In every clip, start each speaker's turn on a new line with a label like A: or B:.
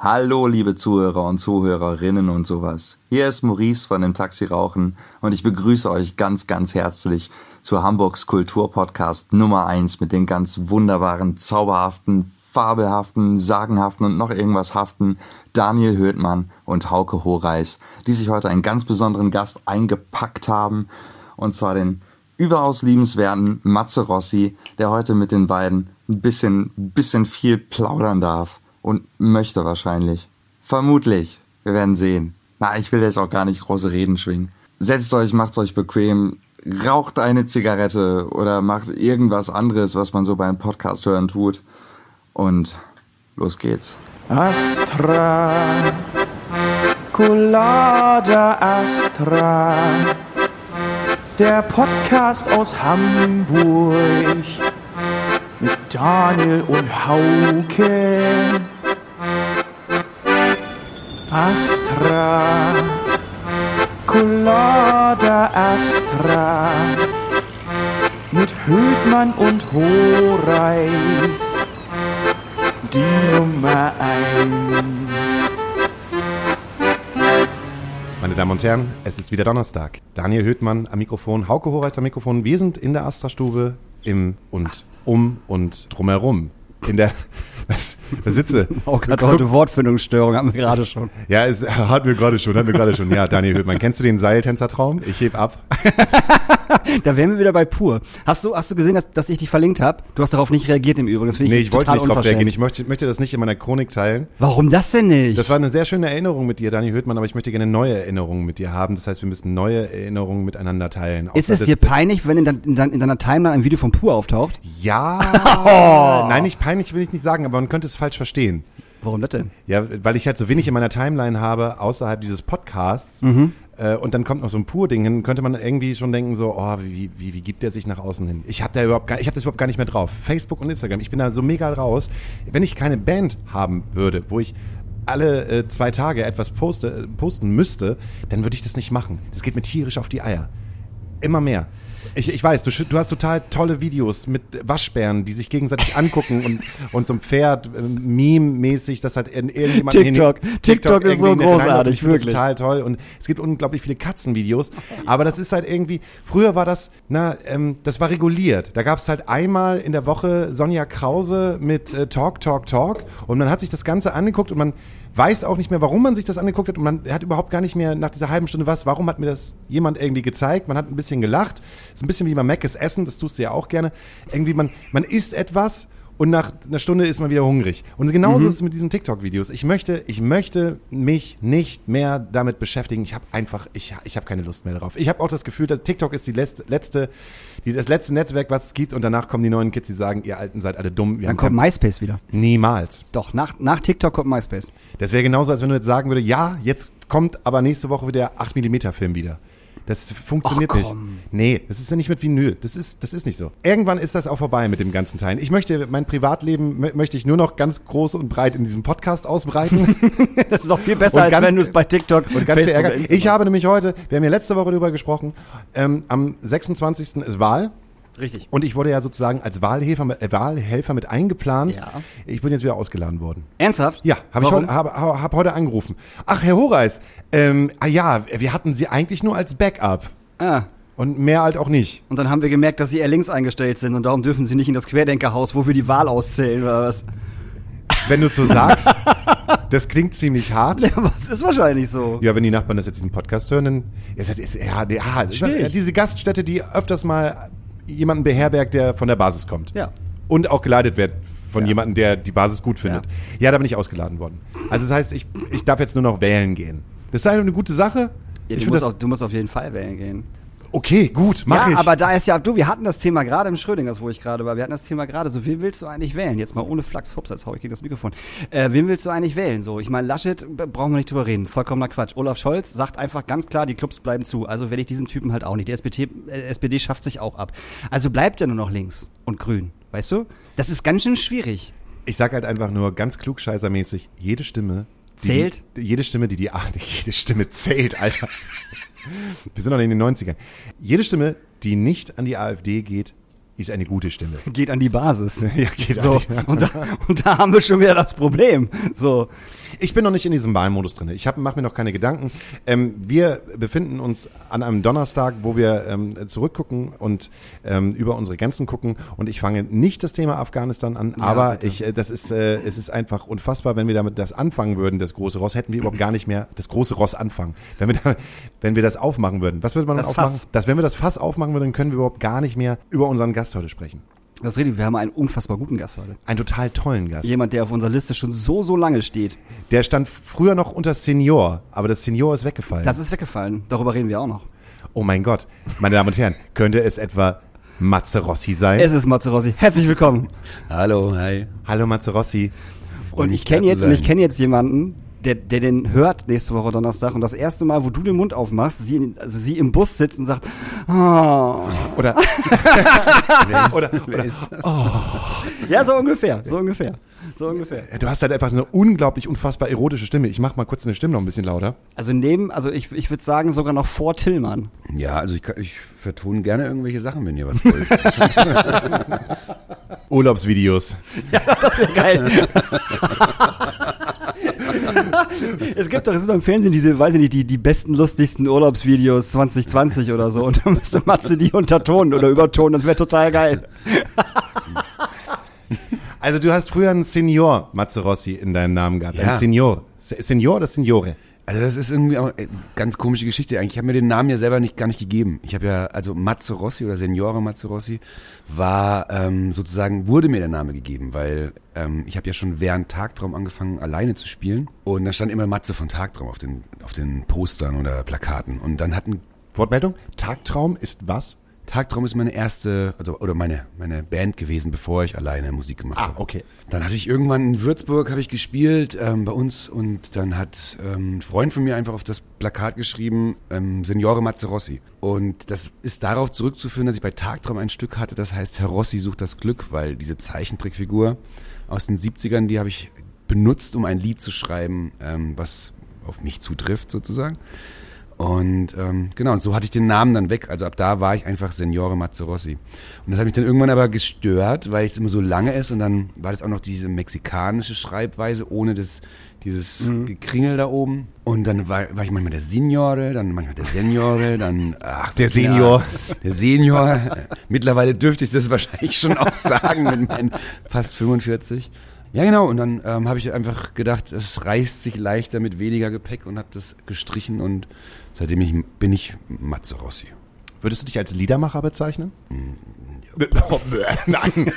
A: Hallo, liebe Zuhörer und Zuhörerinnen und sowas. Hier ist Maurice von dem Taxi Rauchen und ich begrüße euch ganz, ganz herzlich zu Hamburgs Kulturpodcast Nummer eins mit den ganz wunderbaren, zauberhaften, fabelhaften, sagenhaften und noch irgendwas haften Daniel Höhtmann und Hauke Horeis, die sich heute einen ganz besonderen Gast eingepackt haben und zwar den überaus liebenswerten Matze Rossi, der heute mit den beiden ein bisschen, bisschen viel plaudern darf und möchte wahrscheinlich. Vermutlich. Wir werden sehen. Na, ich will jetzt auch gar nicht große Reden schwingen. Setzt euch, macht's euch bequem, raucht eine Zigarette oder macht irgendwas anderes, was man so beim Podcast hören tut. Und los geht's.
B: Astra, Colada Astra, der Podcast aus Hamburg mit Daniel und Hauke. Astra, Colada Astra, mit Höhtmann und Horeis, die Nummer eins.
C: Meine Damen und Herren, es ist wieder Donnerstag. Daniel Höhtmann am Mikrofon, Hauke Horeis am Mikrofon. Wir sind in der Astra-Stube im und um und drumherum. In der, was, da sitze.
D: Oh Gott, heute Wortfindungsstörung haben wir gerade schon.
C: Ja, es hatten wir gerade schon, hatten wir gerade schon. Ja, Daniel Höhtmann, kennst du den Seiltänzertraum? Ich heb ab.
D: Da wären wir wieder bei pur. Hast du, hast du gesehen, dass, dass ich dich verlinkt habe? Du hast darauf nicht reagiert im Übrigen. Das
C: Nee,
D: ich
C: ich wollte nicht drauf
D: unverschämt.
C: reagieren. Ich möchte, möchte das nicht in meiner Chronik teilen.
D: Warum das denn nicht?
C: Das war eine sehr schöne Erinnerung mit dir, Daniel Höhtmann, aber ich möchte gerne neue Erinnerungen mit dir haben. Das heißt, wir müssen neue Erinnerungen miteinander teilen.
D: ist es dir peinlich, wenn in, dein, in, dein, in deiner Timeline ein Video von Pur auftaucht?
C: Ja. Nein, nicht peinlich will ich nicht sagen, aber man könnte es falsch verstehen.
D: Warum das denn?
C: Ja, weil ich halt so wenig in meiner Timeline habe, außerhalb dieses Podcasts. Äh, und dann kommt noch so ein Pur-Ding hin, könnte man irgendwie schon denken, so, oh, wie, wie, wie gibt der sich nach außen hin? Ich habe da überhaupt gar, ich habe das überhaupt gar nicht mehr drauf. Facebook und Instagram, ich bin da so mega raus. Wenn ich keine Band haben würde, wo ich alle äh, zwei Tage etwas poste, äh, posten müsste, dann würde ich das nicht machen. Das geht mir tierisch auf die Eier. Immer mehr. Ich, ich weiß, du, du hast total tolle Videos mit Waschbären, die sich gegenseitig angucken und, und so ein Pferd äh, meme-mäßig, das halt in irgendjemand
D: TikTok. TikTok ist so großartig,
C: reinläuft. Ich finde das
D: wirklich.
C: total toll und es gibt unglaublich viele Katzenvideos, aber das ist halt irgendwie, früher war das, na, ähm, das war reguliert. Da gab es halt einmal in der Woche Sonja Krause mit äh, Talk, Talk, Talk und man hat sich das Ganze angeguckt und man weiß auch nicht mehr, warum man sich das angeguckt hat und man hat überhaupt gar nicht mehr nach dieser halben Stunde was, warum hat mir das jemand irgendwie gezeigt, man hat ein bisschen gelacht, ist ein bisschen wie beim Mac Essen, das tust du ja auch gerne, irgendwie man, man isst etwas und nach einer Stunde ist man wieder hungrig. Und genauso ist es mit diesen TikTok-Videos. Ich möchte, ich möchte mich nicht mehr damit beschäftigen. Ich habe einfach, ich, ich habe keine Lust mehr darauf. Ich habe auch das Gefühl, dass TikTok ist die letzte, letzte, die, das letzte Netzwerk, was es gibt. Und danach kommen die neuen Kids, die sagen, ihr Alten seid alle dumm. Wir
D: Dann kommt MySpace wieder.
C: niemals.
D: Doch, nach, nach TikTok kommt MySpace.
C: Das wäre genauso, als wenn du jetzt sagen würdest, ja, jetzt kommt aber nächste Woche wieder der 8mm Film wieder. Das funktioniert
D: Ach,
C: nicht. Nee, das ist ja nicht mit Vinyl. Das ist, das ist nicht so. Irgendwann ist das auch vorbei mit dem ganzen Teil. Ich möchte, mein Privatleben mö- möchte ich nur noch ganz groß und breit in diesem Podcast ausbreiten.
D: Das ist auch viel besser, als
C: ganz-
D: wenn du es bei TikTok
C: und ganz
D: Facebook
C: Ich habe nämlich heute, wir haben ja letzte Woche darüber gesprochen, ähm, am 26. ist Wahl.
D: Richtig.
C: Und ich wurde ja sozusagen als Wahlhelfer, mit- äh, Wahlhelfer mit eingeplant.
D: Ja.
C: Ich bin jetzt wieder ausgeladen worden.
D: Ernsthaft?
C: Ja, habe ich heute, hab, hab heute angerufen. Ach, Herr Horeis, ähm, ah ja, wir hatten Sie eigentlich nur als Backup.
D: Ah.
C: Und mehr halt auch nicht.
D: Und dann haben wir gemerkt, dass sie eher links eingestellt sind und darum dürfen sie nicht in das Querdenkerhaus, wo wir die Wahl auszählen oder was.
C: Wenn du es so sagst, das klingt ziemlich hart.
D: Ja, es ist wahrscheinlich so.
C: Ja, wenn die Nachbarn das jetzt diesen Podcast hören, dann ist das, ist, ja, ja, ja, diese Gaststätte, die öfters mal jemanden beherbergt, der von der Basis kommt.
D: Ja.
C: Und auch geleitet wird von jemandem, der die Basis gut findet. Ja. da bin ich ausgeladen worden. Also das heißt, ich, ich darf jetzt nur noch wählen gehen. Das ist eine gute Sache.
D: Ja,
C: ich
D: du,
C: finde
D: musst
C: das,
D: auf, du musst auf jeden Fall wählen gehen.
C: Okay, gut, mach
D: ja,
C: ich.
D: aber da ist ja, du, wir hatten das Thema gerade im Schrödingers, wo ich gerade war. Wir hatten das Thema gerade so, wen willst du eigentlich wählen? Jetzt mal ohne Flachs, Hups, jetzt hau ich gegen das Mikrofon. Äh, wen willst du eigentlich wählen? So, ich meine, Laschet, brauchen wir nicht drüber reden. Vollkommener Quatsch. Olaf Scholz sagt einfach ganz klar, die Clubs bleiben zu. Also wähle ich diesen Typen halt auch nicht. Die SPD, äh, SPD schafft sich auch ab. Also bleibt ja nur noch links und grün. Weißt du? Das ist ganz schön schwierig.
C: Ich sag halt einfach nur ganz klugscheißermäßig, jede Stimme die,
D: Zählt?
C: Die, jede Stimme, die die, ach, jede Stimme zählt, Alter. Wir sind noch in den 90ern. Jede Stimme, die nicht an die AfD geht, ist eine gute Stimme.
D: Geht an die Basis.
C: Ja, geht
D: so,
C: an die-
D: und, da, und da haben wir schon wieder das Problem. So.
C: Ich bin noch nicht in diesem Wahlmodus drin. Ich mache mir noch keine Gedanken. Ähm, wir befinden uns an einem Donnerstag, wo wir ähm, zurückgucken und ähm, über unsere Grenzen gucken. Und ich fange nicht das Thema Afghanistan an, aber
D: bitte.
C: ich, äh, das ist, äh, es ist einfach unfassbar, wenn wir damit das anfangen würden, das große Ross, hätten wir überhaupt gar nicht mehr das große Ross anfangen. Wenn wir, da, wenn wir das aufmachen würden. Was würde man
D: Das
C: dann aufmachen?
D: Fass.
C: Dass wenn wir das Fass aufmachen würden, können wir überhaupt gar nicht mehr über unseren Gast heute sprechen.
D: Das ist richtig, wir haben einen unfassbar guten Gast heute.
C: Einen total tollen Gast.
D: Jemand, der auf unserer Liste schon so, so lange steht.
C: Der stand früher noch unter Senior, aber das Senior ist weggefallen.
D: Das ist weggefallen. Darüber reden wir auch noch.
C: oh mein Gott, meine Damen und Herren, könnte es etwa Matze Rossi sein?
D: Es ist Matze Rossi. Herzlich willkommen.
E: Hallo, hi.
C: Hallo Matze Rossi.
E: Freu
D: Und ich kenne jetzt, und ich kenne jetzt jemanden, der, der den hört nächste Woche Donnerstag und das erste Mal, wo du den Mund aufmachst, sie, also sie im Bus sitzt und sagt, oh.
C: Oder
E: ist,
D: ja, so ungefähr, so ungefähr, so ungefähr.
C: du hast halt einfach eine unglaublich unfassbar erotische Stimme. Ich mach mal kurz eine Stimme noch ein bisschen lauter.
D: Also neben, also ich, ich würde sagen sogar noch vor Tillmann.
E: Ja, also ich, ich vertone gerne irgendwelche Sachen, wenn ihr was wollt.
C: Urlaubsvideos.
D: Geil. es gibt doch es ist beim Fernsehen diese, weiß ich nicht, die, die besten, lustigsten Urlaubsvideos 2020 oder so. Und dann müsste Matze die untertonen oder übertonen. Das wäre total geil.
C: Also du hast früher einen Senior Matze Rossi in deinem Namen gehabt.
E: Ja.
C: Ein Senior. Se- Senior oder Signore?
E: Also das ist irgendwie auch eine ganz komische Geschichte eigentlich. Ich habe mir den Namen ja selber nicht gar nicht gegeben. Ich habe ja, also Matze Rossi oder Seniore Matze Rossi war ähm, sozusagen, wurde mir der Name gegeben, weil ähm, ich habe ja schon während Tagtraum angefangen, alleine zu spielen. Und da stand immer Matze von Tagtraum auf den, auf den Postern oder Plakaten. Und dann hatten
C: Wortmeldung? Tagtraum ist was?
E: Tagtraum ist meine erste, also oder meine meine Band gewesen, bevor ich alleine Musik gemacht
C: Ah,
E: habe.
C: okay.
E: Dann hatte ich irgendwann in Würzburg habe ich gespielt ähm, bei uns und dann hat ähm, ein Freund von mir einfach auf das Plakat geschrieben ähm, Signore Mazzarossi und das ist darauf zurückzuführen, dass ich bei Tagtraum ein Stück hatte, das heißt Herr Rossi sucht das Glück, weil diese Zeichentrickfigur aus den 70ern, die habe ich benutzt, um ein Lied zu schreiben, ähm, was auf mich zutrifft sozusagen. Und ähm, genau, und so hatte ich den Namen dann weg. Also ab da war ich einfach Signore Mazzarossi. Und das hat mich dann irgendwann aber gestört, weil es immer so lange ist und dann war das auch noch diese mexikanische Schreibweise ohne das, dieses Gekringel da oben. Und dann war, war ich manchmal der Signore, dann manchmal der Seniore, dann ach,
C: Der Senior.
E: Der Senior. Mittlerweile dürfte ich das wahrscheinlich schon auch sagen mit meinen fast 45. Ja, genau. Und dann ähm, habe ich einfach gedacht, es reißt sich leichter mit weniger Gepäck und habe das gestrichen und seitdem ich, bin ich Mazzarossi.
C: Würdest du dich als Liedermacher bezeichnen? Oh, Nein.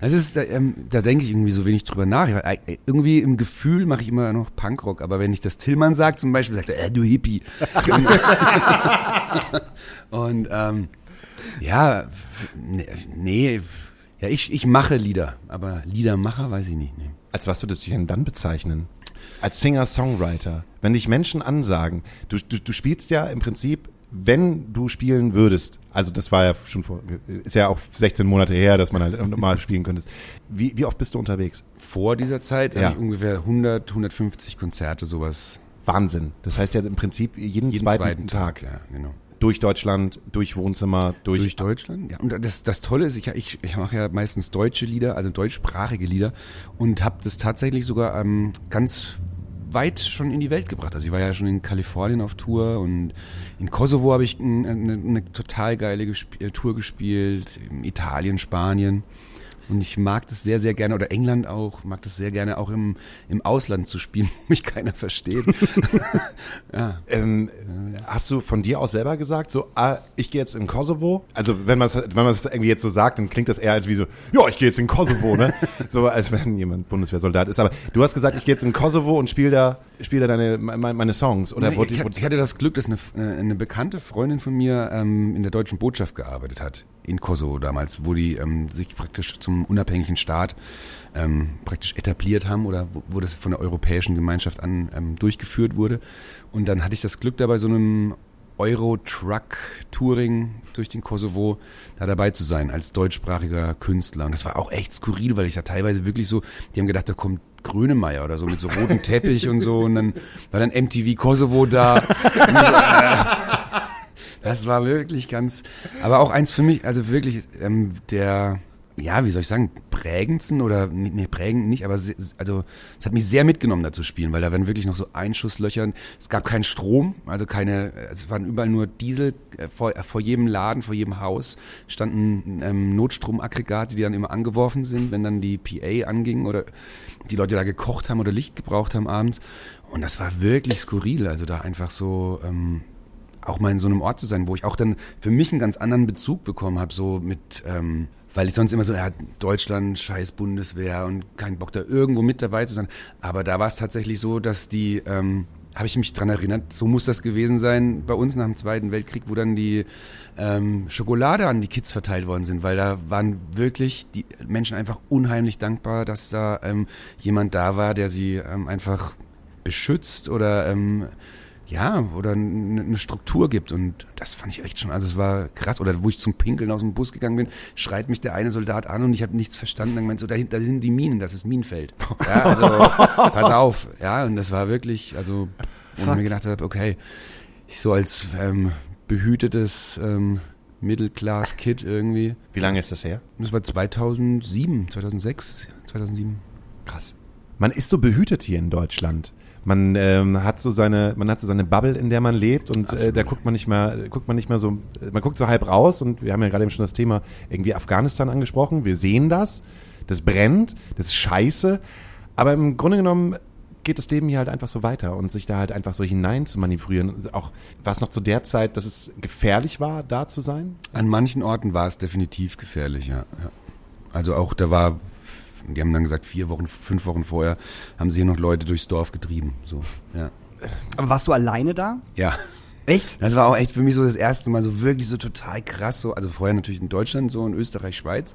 E: Das ist, da, ähm, da denke ich irgendwie so wenig drüber nach. Ich, äh, irgendwie im Gefühl mache ich immer noch Punkrock, aber wenn ich das Tillmann sagt zum Beispiel, sagt er, äh, du Hippie. und ähm, ja, nee, ja, ich, ich mache Lieder, aber Liedermacher weiß ich nicht. Nee.
C: Als was würdest du dich denn dann bezeichnen? Als Singer-Songwriter. Wenn dich Menschen ansagen, du, du, du spielst ja im Prinzip, wenn du spielen würdest, also das war ja schon vor, ist ja auch 16 Monate her, dass man halt mal spielen könntest. Wie, wie oft bist du unterwegs?
E: Vor dieser Zeit
C: Ja.
E: habe ich ungefähr 100, 150 Konzerte, sowas.
C: Wahnsinn. Das heißt ja im Prinzip jeden,
E: Jeden
C: zweiten,
E: zweiten,
C: Tag.
E: Ja, genau.
C: Durch Deutschland, durch Wohnzimmer, durch,
E: Durch Deutschland, ja. Und das, das Tolle ist, ich, ich, ich mache ja meistens deutsche Lieder, also deutschsprachige Lieder und habe das tatsächlich sogar ähm, ganz weit schon in die Welt gebracht. Also ich war ja schon in Kalifornien auf Tour und in Kosovo habe ich ein- eine, eine total geile gesp äh, Tour gespielt, in Italien, Spanien. Und ich mag das sehr, sehr gerne, oder England auch, mag das sehr gerne auch im, im Ausland zu spielen, wo mich keiner versteht. ja.
C: Ähm, hast du von dir aus selber gesagt, so, ah, ich gehe jetzt in Kosovo? Also wenn man es wenn man es irgendwie jetzt so sagt, dann klingt das eher als wie so, ja, ich gehe jetzt in Kosovo, ne? so als wenn jemand Bundeswehrsoldat ist. Aber du hast gesagt, ich gehe jetzt in Kosovo und spiele da, spiel da deine meine, meine Songs. Oder wurde
E: ich, ich hatte das Glück, dass eine, eine eine bekannte Freundin von mir ähm, in der deutschen Botschaft gearbeitet hat, in Kosovo damals, wo die ähm, sich praktisch zum unabhängigen Staat ähm, praktisch etabliert haben oder wo, wo das von der europäischen Gemeinschaft an ähm, durchgeführt wurde. Und dann hatte ich das Glück, da bei so einem Euro-Truck-Touring durch den Kosovo da dabei zu sein als deutschsprachiger Künstler. Und das war auch echt skurril, weil ich da teilweise wirklich so, die haben gedacht, da kommt Grönemeyer oder so mit so rotem Teppich und so. Und dann war dann MTV Kosovo da. Das war wirklich ganz, aber auch eins für mich, also wirklich ähm, der ja, wie soll ich sagen, prägendsten oder, nee, prägend nicht, aber se- also es hat mich sehr mitgenommen, da zu spielen, weil da waren wirklich noch so Einschusslöcher. Es gab keinen Strom, also keine, es waren überall nur Diesel. Äh, Vor, äh, vor jedem Laden, vor jedem Haus standen ähm, Notstromaggregate, die dann immer angeworfen sind, wenn dann die PA anging oder die Leute da gekocht haben oder Licht gebraucht haben abends. Und das war wirklich skurril, also da einfach so... Ähm, auch mal in so einem Ort zu sein, wo ich auch dann für mich einen ganz anderen Bezug bekommen habe, so mit, ähm, weil ich sonst immer so, ja, Deutschland, scheiß Bundeswehr und kein Bock da irgendwo mit dabei zu sein. Aber da war es tatsächlich so, dass die, ähm, habe ich mich dran erinnert, so muss das gewesen sein bei uns nach dem Zweiten Weltkrieg, wo dann die ähm, Schokolade an die Kids verteilt worden sind, weil da waren wirklich die Menschen einfach unheimlich dankbar, dass da ähm, jemand da war, der sie ähm, einfach beschützt oder ähm, ja, oder eine Struktur gibt. Und das fand ich echt schon, also es war krass. Oder wo ich zum Pinkeln aus dem Bus gegangen bin, schreit mich der eine Soldat an und ich habe nichts verstanden. Dann meint so, da, hin- da sind die Minen, das ist Minenfeld. Ja, also pass auf. Ja, und das war wirklich, also, wo ich mir gedacht habe, okay, ich so als ähm, behütetes ähm, Middle-Class-Kid irgendwie.
C: Wie lange ist das her?
E: Das war 2007, 2006, 2007.
C: Krass. Man ist so behütet hier in Deutschland. Man ähm, hat so seine, man hat so seine Bubble, in der man lebt und äh, da guckt man nicht mehr, guckt man nicht mehr so, man guckt so halb raus und wir haben ja gerade eben schon das Thema irgendwie Afghanistan angesprochen. Wir sehen das, das brennt, das ist scheiße, aber im Grunde genommen geht das Leben hier halt einfach so weiter und sich da halt einfach so hinein zu manövrieren. Auch war es noch zu der Zeit, dass es gefährlich war, da zu sein?
E: An manchen Orten war es definitiv gefährlich, ja. ja. Also auch da war, die haben dann gesagt, vier Wochen, fünf Wochen vorher haben sie hier noch Leute durchs Dorf getrieben. So, ja.
D: Aber warst du alleine da?
E: Ja.
D: Echt?
E: Das war auch echt für mich so das erste Mal so wirklich so total krass. So, also vorher natürlich in Deutschland, so in Österreich, Schweiz.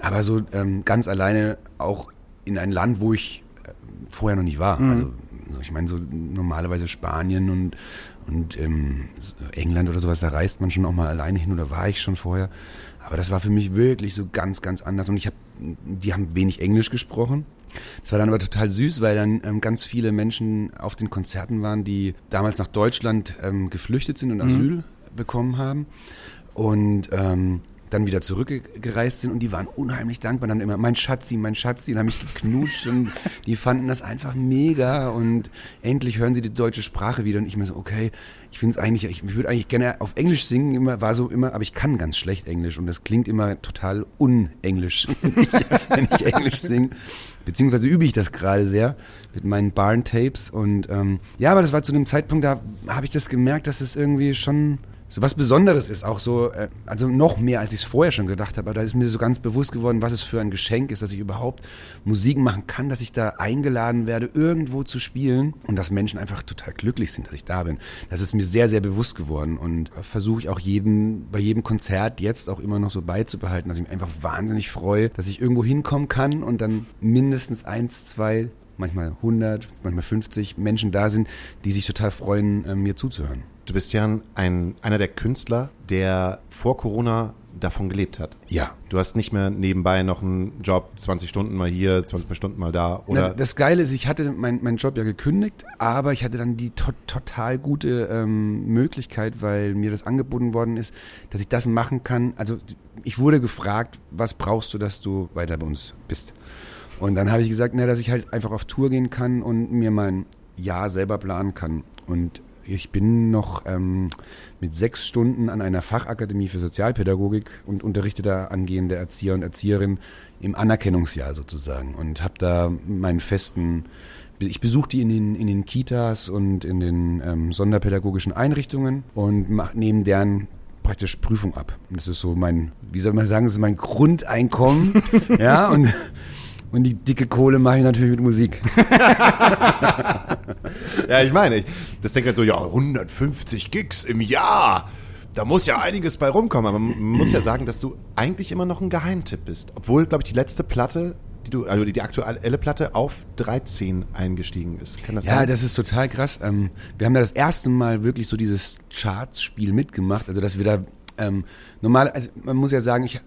E: Aber so ähm, ganz alleine auch in ein Land, wo ich äh, vorher noch nicht war. Also so, ich meine, so normalerweise Spanien und, und ähm, England oder sowas, da reist man schon auch mal alleine hin oder war ich schon vorher. Aber das war für mich wirklich so ganz, ganz anders. Und ich habe, die haben wenig Englisch gesprochen. Das war dann aber total süß, weil dann ähm, ganz viele Menschen auf den Konzerten waren, die damals nach Deutschland ähm, geflüchtet sind und Asyl bekommen haben und ähm, dann wieder zurückgereist sind und die waren unheimlich dankbar. Dann immer, mein Schatzi, mein Schatzi, und haben mich geknutscht und die fanden das einfach mega und endlich hören sie die deutsche Sprache wieder und ich mir so, okay, ich finde es eigentlich, ich würde eigentlich gerne auf Englisch singen, immer, war so immer, aber ich kann ganz schlecht Englisch und das klingt immer total unenglisch, wenn ich, Englisch singe. Beziehungsweise übe ich das gerade sehr mit meinen Barn-Tapes und ähm, ja, aber das war zu dem Zeitpunkt, da habe ich das gemerkt, dass es irgendwie schon so was Besonderes ist, auch so, äh, also noch mehr, als ich es vorher schon gedacht habe, aber da ist mir so ganz bewusst geworden, was es für ein Geschenk ist, dass ich überhaupt Musik machen kann, dass ich da eingeladen werde, irgendwo zu spielen und dass Menschen einfach total glücklich sind, dass ich da bin. Das ist mir sehr, sehr bewusst geworden und versuche ich auch jeden, bei jedem Konzert jetzt auch immer noch so beizubehalten, dass ich mich einfach wahnsinnig freue, dass ich irgendwo hinkommen kann und dann mindestens eins, zwei, manchmal 100, manchmal 50 Menschen da sind, die sich total freuen, äh, mir zuzuhören.
C: Du bist ja ein, einer der Künstler, der vor Corona davon gelebt hat.
E: Ja,
C: Du hast nicht mehr nebenbei noch einen Job, 20 Stunden mal hier, 20 Stunden mal da,
E: Na,
C: oder?
E: das Geile ist, ich hatte meinen mein Job ja gekündigt, aber ich hatte dann die to total gute ähm, Möglichkeit, weil mir das angeboten worden ist, dass ich das machen kann. Also ich wurde gefragt, was brauchst du, dass du weiter bei uns bist? Und dann habe ich gesagt, na, dass ich halt einfach auf Tour gehen kann und mir mein Jahr selber planen kann. Und ich bin noch ähm, mit sechs Stunden an einer Fachakademie für Sozialpädagogik und unterrichte da angehende Erzieher und Erzieherinnen im Anerkennungsjahr sozusagen und habe da meinen festen ich besuche die in den, in den Kitas und in den ähm, sonderpädagogischen Einrichtungen und mach, nehme deren praktisch Prüfung ab. Und das ist so mein, wie soll man sagen, das ist mein Grundeinkommen. ja, und, und die dicke Kohle mache ich natürlich mit Musik.
C: ja, ich meine, ich, das denkt halt so, ja, 150 Gigs im Jahr. Da muss ja einiges bei rumkommen, aber man muss ja sagen, dass du eigentlich immer noch ein Geheimtipp bist. Obwohl, glaube ich, die letzte Platte, die du, also die aktuelle Platte auf 13 eingestiegen ist. Kann das
E: Ja,
C: sein?
E: das ist total krass. Ähm, wir haben da das erste Mal wirklich so dieses Charts-Spiel mitgemacht. Also, dass wir da ähm, normal, also man muss ja sagen, ich,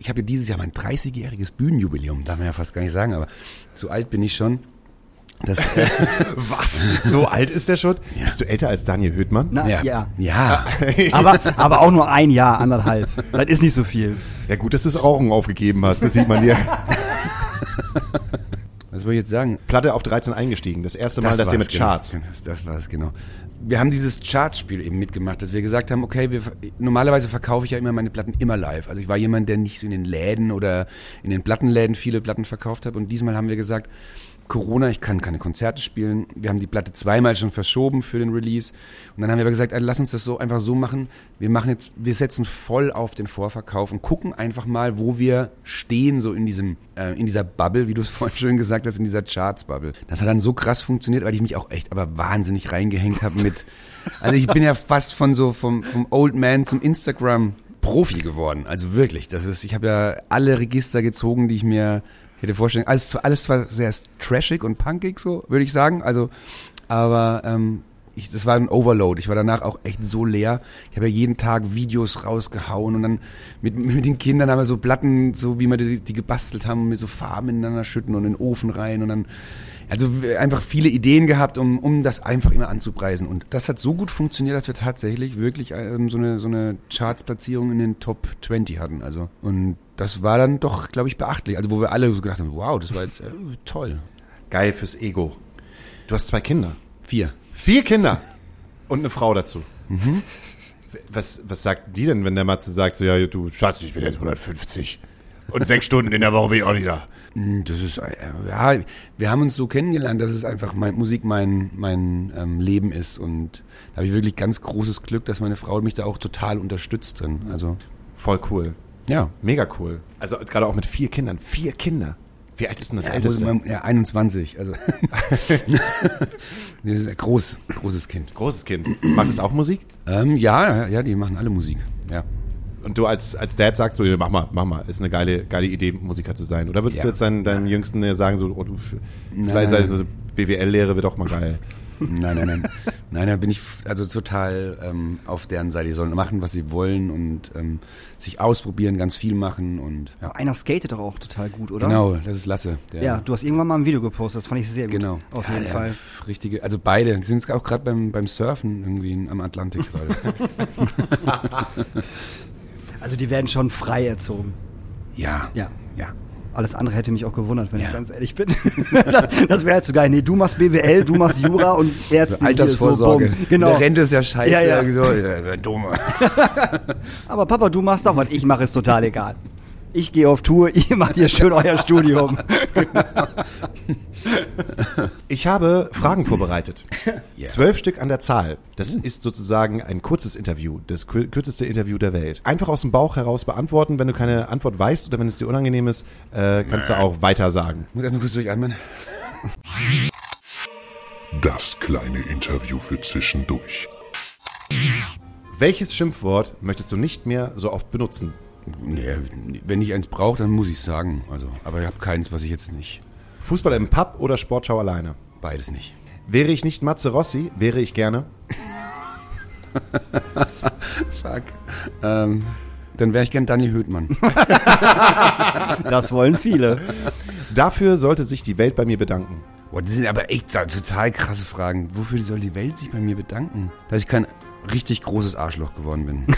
E: ich habe ja dieses Jahr mein 30-jähriges Bühnenjubiläum, darf man ja fast gar nicht sagen, aber so alt bin ich schon. Das, äh,
C: Was? So alt ist der schon? Bist du älter als Daniel Höhtmann?
D: Na, ja.
E: ja. Ja.
D: Aber, aber auch nur ein Jahr, anderthalb. Das ist nicht so viel.
C: Ja, gut, dass du das Rauchen aufgegeben hast. Das sieht man dir.
E: Was soll ich jetzt sagen?
C: Platte auf 13 eingestiegen. Das erste Mal, dass ihr mit
E: genau.
C: Charts.
E: Das, das war es, genau. Wir haben dieses Chartspiel eben mitgemacht, dass wir gesagt haben, okay, wir, normalerweise verkaufe ich ja immer meine Platten immer live. Also ich war jemand, der nicht in den Läden oder in den Plattenläden viele Platten verkauft hat. Und diesmal haben wir gesagt, Corona, ich kann keine Konzerte spielen. Wir haben die Platte zweimal schon verschoben für den Release. Und dann haben wir aber gesagt, lass uns das so einfach so machen. Wir machen jetzt, wir setzen voll auf den Vorverkauf und gucken einfach mal, wo wir stehen, so in diesem, äh, in dieser Bubble, wie du es vorhin schön gesagt hast, in dieser Charts-Bubble. Das hat dann so krass funktioniert, weil ich mich auch echt aber wahnsinnig reingehängt habe mit, also ich bin ja fast von so, vom, vom Old Man zum Instagram Profi geworden. Also wirklich, das ist, ich habe ja alle Register gezogen, die ich mir hätte vorstellen. Alles, alles zwar sehr trashig und punkig, so würde ich sagen. Also, aber ähm, ich, das war ein Overload. Ich war danach auch echt so leer. Ich habe ja jeden Tag Videos rausgehauen und dann mit, mit den Kindern haben wir so Platten, so wie wir die, die gebastelt haben, mit so Farben ineinander schütten und in den Ofen rein und dann also einfach viele Ideen gehabt, um, um das einfach immer anzupreisen. Und das hat so gut funktioniert, dass wir tatsächlich wirklich ähm, so eine, so eine Charts-Platzierung in den Top 20 hatten. Also, und das war dann doch, glaube ich, beachtlich. Also, wo wir alle so gedacht haben, wow, das war jetzt äh, toll.
C: Geil fürs Ego. Du hast zwei Kinder.
E: Vier.
C: Vier Kinder. Und eine Frau dazu. Was, was sagt die denn, wenn der Matze sagt, so, ja, du Schatz, ich bin jetzt 150. Und sechs Stunden in der Woche bin ich auch nicht da.
E: Mm, Das ist, äh, ja, wir haben uns so kennengelernt, dass es einfach mein, Musik mein, mein ähm, Leben ist. Und da habe ich wirklich ganz großes Glück, dass meine Frau mich da auch total unterstützt drin. Also,
C: Voll cool.
E: Ja.
C: Mega cool. Also gerade auch mit vier Kindern. Vier Kinder. Wie alt ist denn das
E: Ja,
C: älteste?
E: man- ja, 21. Also, das ist ein groß, großes Kind.
C: Großes Kind. Macht es auch Musik?
E: Ähm, ja, ja, die machen alle Musik. Ja.
C: Und du als, als Dad sagst so, mach mal, mach mal, ist eine geile, geile Idee, Musiker zu sein. Oder würdest
E: Ja.
C: du jetzt deinen, deinen Jüngsten sagen, so, oh, du,
E: Nein,
C: vielleicht
E: nein.
C: eine BWL-Lehre wird auch mal geil.
E: Nein, nein, nein. Nein, da bin ich also total ähm, auf deren Seite. Die sollen machen, was sie wollen und ähm, sich ausprobieren, ganz viel machen und ja.
D: Einer skatet doch auch total gut, oder?
E: Genau, das ist Lasse.
D: Ja, du hast irgendwann mal ein Video gepostet, das fand ich sehr gut.
E: Genau.
D: Auf
E: Ja,
D: jeden
E: der
D: Fall.
E: Richtige, also beide. Die sind auch gerade beim, beim Surfen irgendwie am Atlantik gerade.
D: Also die werden schon frei erzogen.
E: ja.
D: Ja.
E: Ja.
D: Alles andere hätte mich auch gewundert, wenn
E: Ja.
D: ich ganz ehrlich bin. das das wäre halt so geil. Nee, du machst BWL, du machst Jura und Ärzte.
E: So Altersvorsorge.
D: So, genau.
E: Der Rente ist ja scheiße.
D: Ja, ja.
E: So, dumm.
D: Aber Papa, du machst doch, was ich mache, ist total egal. Ich gehe auf Tour, ihr macht hier schön euer Studium.
C: Ich habe Fragen vorbereitet.
E: Ja.
C: Zwölf Stück an der Zahl. Das ist sozusagen ein kurzes Interview, das kür- kürzeste Interview der Welt. Einfach aus dem Bauch heraus beantworten. Wenn du keine Antwort weißt oder wenn es dir unangenehm ist, äh, kannst du auch weiter sagen.
E: Muss erst mal kurz durchatmen.
F: Das kleine Interview für zwischendurch.
C: Welches Schimpfwort möchtest du nicht mehr so oft benutzen?
E: Nee, wenn ich eins brauche, dann muss ich sagen. Also, aber ich habe keins, was ich jetzt nicht.
C: Fußball im Pub oder Sportschau alleine?
E: Beides nicht.
C: Wäre ich nicht Matze Rossi, wäre ich gerne.
E: Fuck. Ähm, dann wäre ich gern Daniel Höhtmann.
D: Das wollen viele.
C: Dafür sollte sich die Welt bei mir bedanken.
E: Boah, das sind aber echt so- total krasse Fragen. Wofür soll die Welt sich bei mir bedanken? Dass ich kein richtig großes Arschloch geworden bin.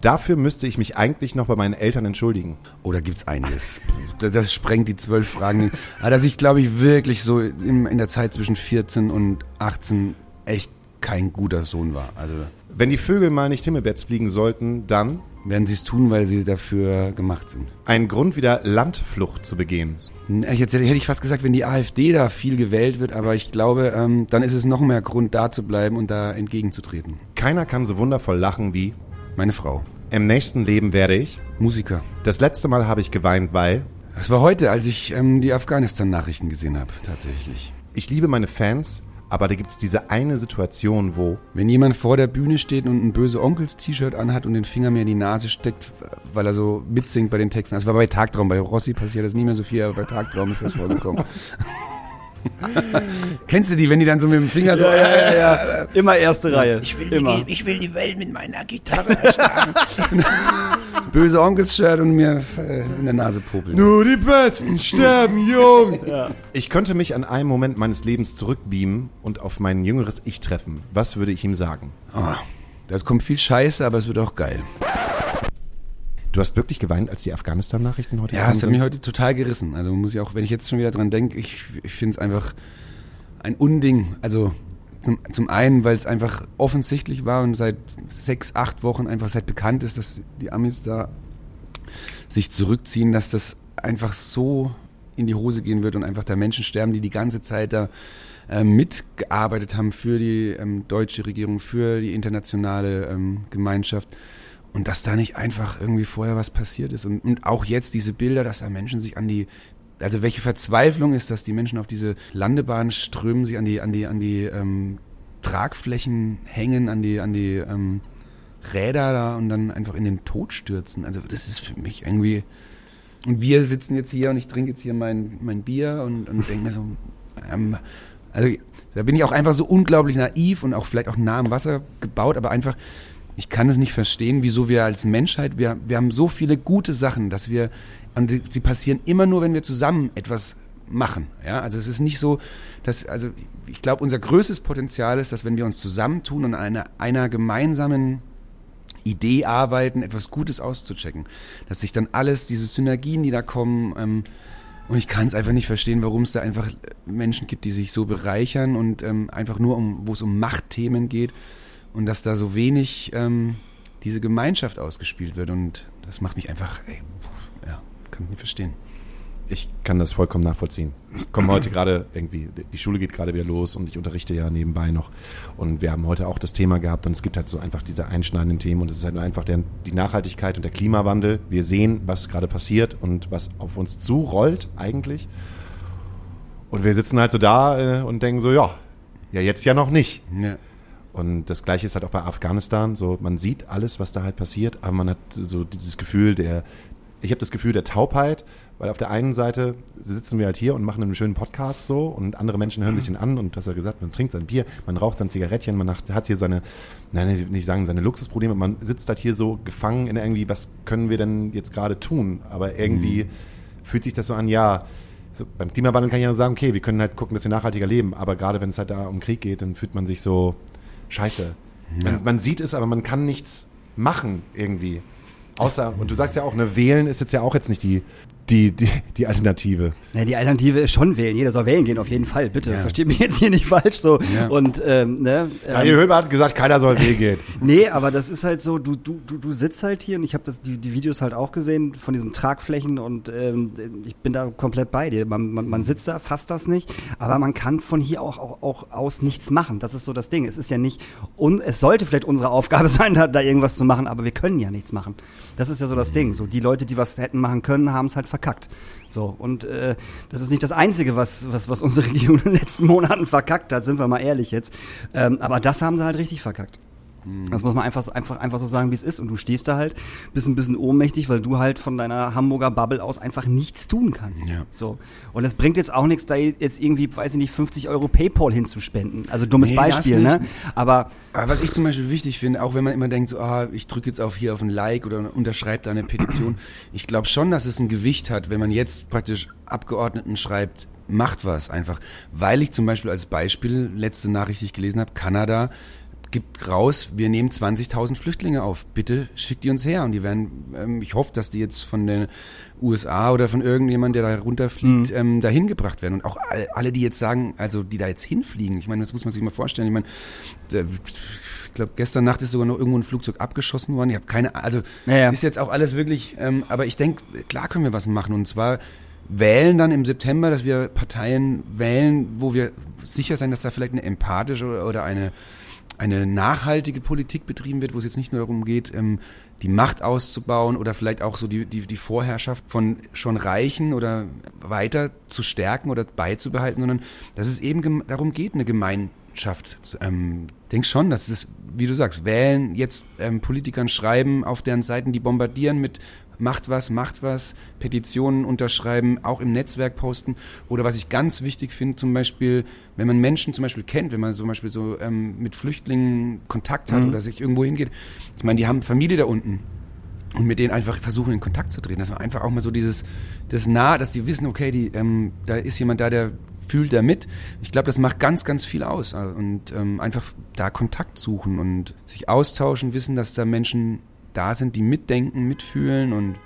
C: Dafür müsste ich mich eigentlich noch bei meinen Eltern entschuldigen.
E: Oder gibt's einiges? Das, das sprengt die zwölf Fragen. Aber dass ich, glaube ich, wirklich so in, in der Zeit zwischen 14 und 18 echt kein guter Sohn war. Also
C: Wenn die Vögel mal nicht Himmelbetts fliegen sollten, dann
E: werden sie es tun, weil sie dafür gemacht sind.
C: ein Grund, wieder Landflucht zu begehen.
E: Jetzt hätte ich fast gesagt, wenn die AfD da viel gewählt wird, aber ich glaube, ähm, dann ist es noch mehr Grund, da zu bleiben und da entgegenzutreten.
C: Keiner kann so wundervoll lachen wie
E: Meine Frau.
C: im nächsten Leben werde ich.
E: Musiker.
C: Das letzte Mal habe ich geweint, weil
E: Das war heute, als ich ähm, die Afghanistan-Nachrichten gesehen habe, tatsächlich.
C: ich liebe meine Fans, aber da gibt es diese eine Situation, wo
E: Wenn jemand vor der Bühne steht und ein böse Onkels-T-Shirt anhat und den Finger mir in die Nase steckt, weil er so mitsingt bei den Texten. Das war bei Tagtraum. Bei Rossi passiert das nicht mehr so viel, aber bei Tagtraum ist das vorgekommen. Kennst du die, wenn die dann so mit dem Finger so...
D: ja, ja. Immer erste Reihe.
E: Ich will,
D: Immer.
E: die, ich will die Welt mit meiner Gitarre erschlagen. böse Onkels-Shirt und mir äh, in der Nase popeln.
C: Nur die Besten sterben jung. Ich könnte mich an einen Moment meines Lebens zurückbeamen und auf mein jüngeres Ich treffen. Was würde ich ihm sagen?
E: Oh, das kommt viel Scheiße, aber es wird auch geil.
C: Du hast wirklich geweint, als die Afghanistan-Nachrichten heute
E: Ja, es hat mich heute total gerissen. Also muss ich auch, wenn ich jetzt schon wieder dran denke, ich, ich finde es einfach ein Unding. Also zum, zum einen, weil es einfach offensichtlich war und seit sechs, acht Wochen einfach seit bekannt ist, dass die Amis da sich zurückziehen, dass das einfach so in die Hose gehen wird und einfach da Menschen sterben, die die ganze Zeit da äh, mitgearbeitet haben für die ähm, deutsche Regierung, für die internationale ähm, Gemeinschaft. Und dass da nicht einfach irgendwie vorher was passiert ist. Und, und auch jetzt diese Bilder, dass da Menschen sich an die, also welche Verzweiflung ist, dass die Menschen auf diese Landebahn strömen, sich an die, an die, an die ähm, Tragflächen hängen, an die, an die ähm, Räder da und dann einfach in den Tod stürzen. Also das ist für mich irgendwie. Und wir sitzen jetzt hier und ich trinke jetzt hier mein, mein Bier und, und denke mir so, ähm, also da bin ich auch einfach so unglaublich naiv und auch vielleicht auch nah am Wasser gebaut, aber einfach, ich kann es nicht verstehen, wieso wir als Menschheit, wir, wir haben so viele gute Sachen, dass wir, und sie passieren immer nur, wenn wir zusammen etwas machen. Ja, also es ist nicht so, dass, also ich glaube, unser größtes Potenzial ist, dass wenn wir uns zusammentun und an einer, einer gemeinsamen Idee arbeiten, etwas Gutes auszuchecken, dass sich dann alles, diese Synergien, die da kommen, ähm, und ich kann es einfach nicht verstehen, warum es da einfach Menschen gibt, die sich so bereichern und ähm, einfach nur um, wo es um Machtthemen geht und dass da so wenig ähm, diese Gemeinschaft ausgespielt wird und das macht mich einfach, ey, ja, kann ich nicht verstehen.
C: Ich kann das vollkommen nachvollziehen. Ich komme heute gerade irgendwie, die Schule geht gerade wieder los und ich unterrichte ja nebenbei noch. Und wir haben heute auch das Thema gehabt und es gibt halt so einfach diese einschneidenden Themen und es ist halt einfach der, die Nachhaltigkeit und der Klimawandel. Wir sehen, was gerade passiert und was auf uns zurollt eigentlich. Und wir sitzen halt so da äh, und denken so, ja, ja jetzt ja noch nicht.
E: Ja.
C: Und das gleiche ist halt auch bei Afghanistan. So, man sieht alles, was da halt passiert, aber man hat so dieses Gefühl der, ich habe das Gefühl der Taubheit, weil auf der einen Seite sitzen wir halt hier und machen einen schönen Podcast so und andere Menschen hören sich den an und du hast ja gesagt, man trinkt sein Bier, man raucht sein Zigarettchen, man hat hier seine, nein, nicht sagen seine Luxusprobleme, man sitzt halt hier so gefangen in irgendwie, was können wir denn jetzt gerade tun? Aber irgendwie fühlt sich das so an, ja, so, beim Klimawandel kann ich ja sagen, okay, wir können halt gucken, dass wir nachhaltiger leben, aber gerade wenn es halt da um Krieg geht, dann fühlt man sich so, scheiße. Man, man sieht es, aber man kann nichts machen irgendwie. Außer, und du sagst ja auch, ne, wählen ist jetzt ja auch jetzt nicht die, die, die, die Alternative.
D: Ja, die Alternative ist schon wählen. Jeder soll wählen gehen, auf jeden Fall. Bitte,
E: Ja.
D: versteht mich jetzt hier nicht falsch so.
E: Ja.
D: Und ähm, ne, ähm,
C: Daniel Höber hat gesagt, keiner soll wählen gehen.
D: Nee, aber das ist halt so, du, du, du, du sitzt halt hier und ich habe das die, die Videos halt auch gesehen von diesen Tragflächen und ähm, ich bin da komplett bei dir. Man, man, man sitzt da, fasst das nicht, aber man kann von hier auch, auch, auch aus nichts machen. Das ist so das Ding. Es ist ja nicht, und es sollte vielleicht unsere Aufgabe sein, da, da irgendwas zu machen, aber wir können ja nichts machen. Das ist ja so das Ding. So die Leute, die was hätten machen können, haben es halt verkackt. So und äh, das ist nicht das Einzige, was, was, was unsere Regierung in den letzten Monaten verkackt hat, sind wir mal ehrlich jetzt. Ähm, aber das haben sie halt richtig verkackt. Das muss man einfach, so- einfach, einfach so sagen, wie es ist. Und du stehst da halt, bist ein bisschen ohnmächtig, weil du halt von deiner Hamburger Bubble aus einfach nichts tun kannst.
E: Ja.
D: So. Und es bringt jetzt auch nichts, da jetzt irgendwie, weiß ich nicht, 50 Euro Paypal hinzuspenden. Also dummes
E: Nee,
D: Beispiel, ne? Aber
E: Aber was ich zum Beispiel wichtig finde, auch wenn man immer denkt, so, ah, ich drücke jetzt auf hier auf ein Like oder unterschreibe da eine Petition, ich glaube schon, dass es ein Gewicht hat, wenn man jetzt praktisch Abgeordneten schreibt, macht was einfach. Weil ich zum Beispiel als Beispiel, letzte Nachricht, die ich gelesen habe, Kanada gibt raus, wir nehmen 20.000 Flüchtlinge auf. Bitte schickt die uns her. Und die werden, ähm, ich hoffe, dass die jetzt von den USA oder von irgendjemand, der da runterfliegt, ähm, dahin gebracht werden. Und auch alle, alle, die jetzt sagen, also die da jetzt hinfliegen, ich meine, das muss man sich mal vorstellen. Ich meine, ich glaube, gestern Nacht ist sogar noch irgendwo ein Flugzeug abgeschossen worden. Ich habe keine, also
D: Ja, ja.
E: ist jetzt auch alles wirklich, ähm, aber ich denke, klar können wir was machen. Und zwar wählen dann im September, dass wir Parteien wählen, wo wir sicher sein, dass da vielleicht eine empathische oder eine eine nachhaltige Politik betrieben wird, wo es jetzt nicht nur darum geht, ähm, die Macht auszubauen oder vielleicht auch so die, die, die Vorherrschaft von schon Reichen oder weiter zu stärken oder beizubehalten, sondern dass es eben darum geht, eine Gemeinschaft. zu- Ähm, denk schon, dass es, wie du sagst, wählen, jetzt ähm, Politikern schreiben auf deren Seiten, die bombardieren mit macht was, macht was, Petitionen unterschreiben, auch im Netzwerk posten. Oder was ich ganz wichtig finde, zum Beispiel, wenn man Menschen zum Beispiel kennt, wenn man zum Beispiel so ähm, mit Flüchtlingen Kontakt hat oder sich irgendwo hingeht. Ich meine, die haben Familie da unten. und mit denen einfach versuchen in Kontakt zu treten, dass man einfach auch mal so dieses, das nah, dass die wissen, okay, die, ähm, da ist jemand da, der fühlt da mit. Ich glaube, das macht ganz, ganz viel aus und ähm, einfach da Kontakt suchen und sich austauschen, wissen, dass da Menschen da sind, die mitdenken, mitfühlen und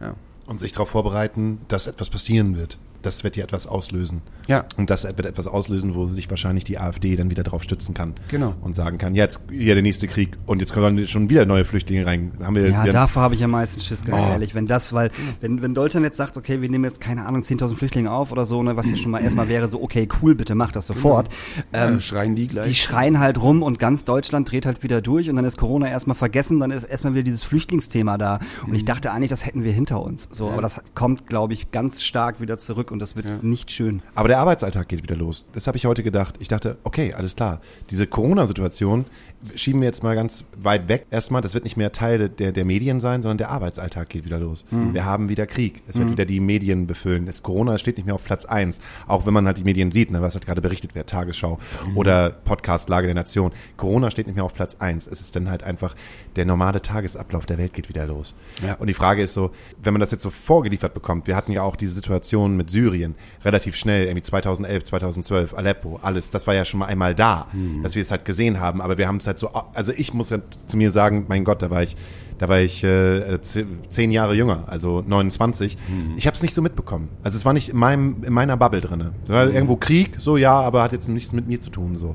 E: ja.
C: Und sich darauf vorbereiten, dass etwas passieren wird. Das wird ja etwas auslösen.
E: Ja.
C: Und das wird etwas auslösen, wo sich wahrscheinlich die AfD dann wieder drauf stützen kann.
E: Genau.
C: Und sagen kann, jetzt hier der nächste Krieg und jetzt kommen schon wieder neue Flüchtlinge rein. Haben wir
D: Ja,
C: wir-
D: davor habe ich am meisten Schiss, ganz
C: Oh.
D: ehrlich. Wenn das, weil, wenn, wenn Deutschland jetzt sagt, okay, wir nehmen jetzt, keine Ahnung, 10.000 Flüchtlinge auf oder so, ne, was ja schon mal erstmal wäre, so, okay, cool, bitte mach das sofort.
E: ja
D: Ähm,
E: schreien die gleich.
D: die schreien halt rum und ganz Deutschland dreht halt wieder durch und dann ist Corona erstmal vergessen, dann ist erstmal wieder dieses Flüchtlingsthema da. Und
E: Mhm.
D: ich dachte eigentlich, das hätten wir hinter uns. So, aber das kommt, glaube ich, ganz stark wieder zurück und das wird nicht schön.
C: Aber der Arbeitsalltag geht wieder los. Das habe ich heute gedacht. Ich dachte, okay, alles klar. Diese Corona-Situation schieben wir jetzt mal ganz weit weg. Erstmal, das wird nicht mehr Teil der, der Medien sein, sondern der Arbeitsalltag geht wieder los. Wir haben wieder Krieg. Es wird wieder die Medien befüllen. Das Corona steht nicht mehr auf Platz eins. Auch wenn man halt die Medien sieht, ne, was halt gerade berichtet wird, Tagesschau oder Podcast Lage der Nation. Corona steht nicht mehr auf Platz eins. Es ist dann halt einfach der normale Tagesablauf der Welt geht wieder los.
E: Ja.
C: Und die Frage ist so, wenn man das jetzt so vorgeliefert bekommt, wir hatten ja auch diese Situation mit Syrien relativ schnell, irgendwie 2011, 2012, Aleppo, alles, das war ja schon mal einmal da, dass wir es halt gesehen haben, aber wir haben es halt so, also ich muss ja zu mir sagen, mein Gott, da war ich, da war ich äh, ze- zehn Jahre jünger, also 29. Ich habe es nicht so mitbekommen. Also es war nicht in, meinem, in meiner Bubble drinne. Es war irgendwo Krieg, so ja, aber hat jetzt nichts mit mir zu tun, so.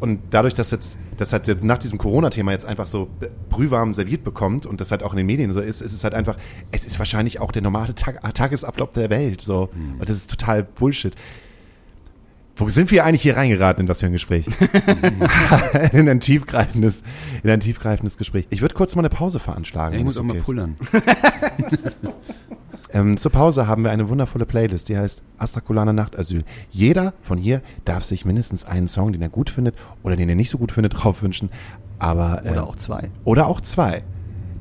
C: Und dadurch, dass jetzt, das hat jetzt nach diesem Corona-Thema jetzt einfach so brühwarm serviert bekommt und das halt auch in den Medien so ist, ist es halt einfach, es ist wahrscheinlich auch der normale Tag, Tagesablauf der Welt, so. Und das ist total Bullshit. Wo sind wir eigentlich hier reingeraten in was für ein Gespräch? in ein tiefgreifendes, in ein tiefgreifendes Gespräch. Ich würde kurz mal eine Pause veranschlagen.
E: ja, ich muss
C: das
E: auch mal
C: okay ist.
E: pullern.
C: Ähm, zur Pause haben wir eine wundervolle Playlist, die heißt Astrakulana Nachtasyl. Jeder von hier darf sich mindestens einen Song, den er gut findet oder den er nicht so gut findet, drauf wünschen. Aber, ähm,
D: Oder auch zwei.
C: Oder auch zwei.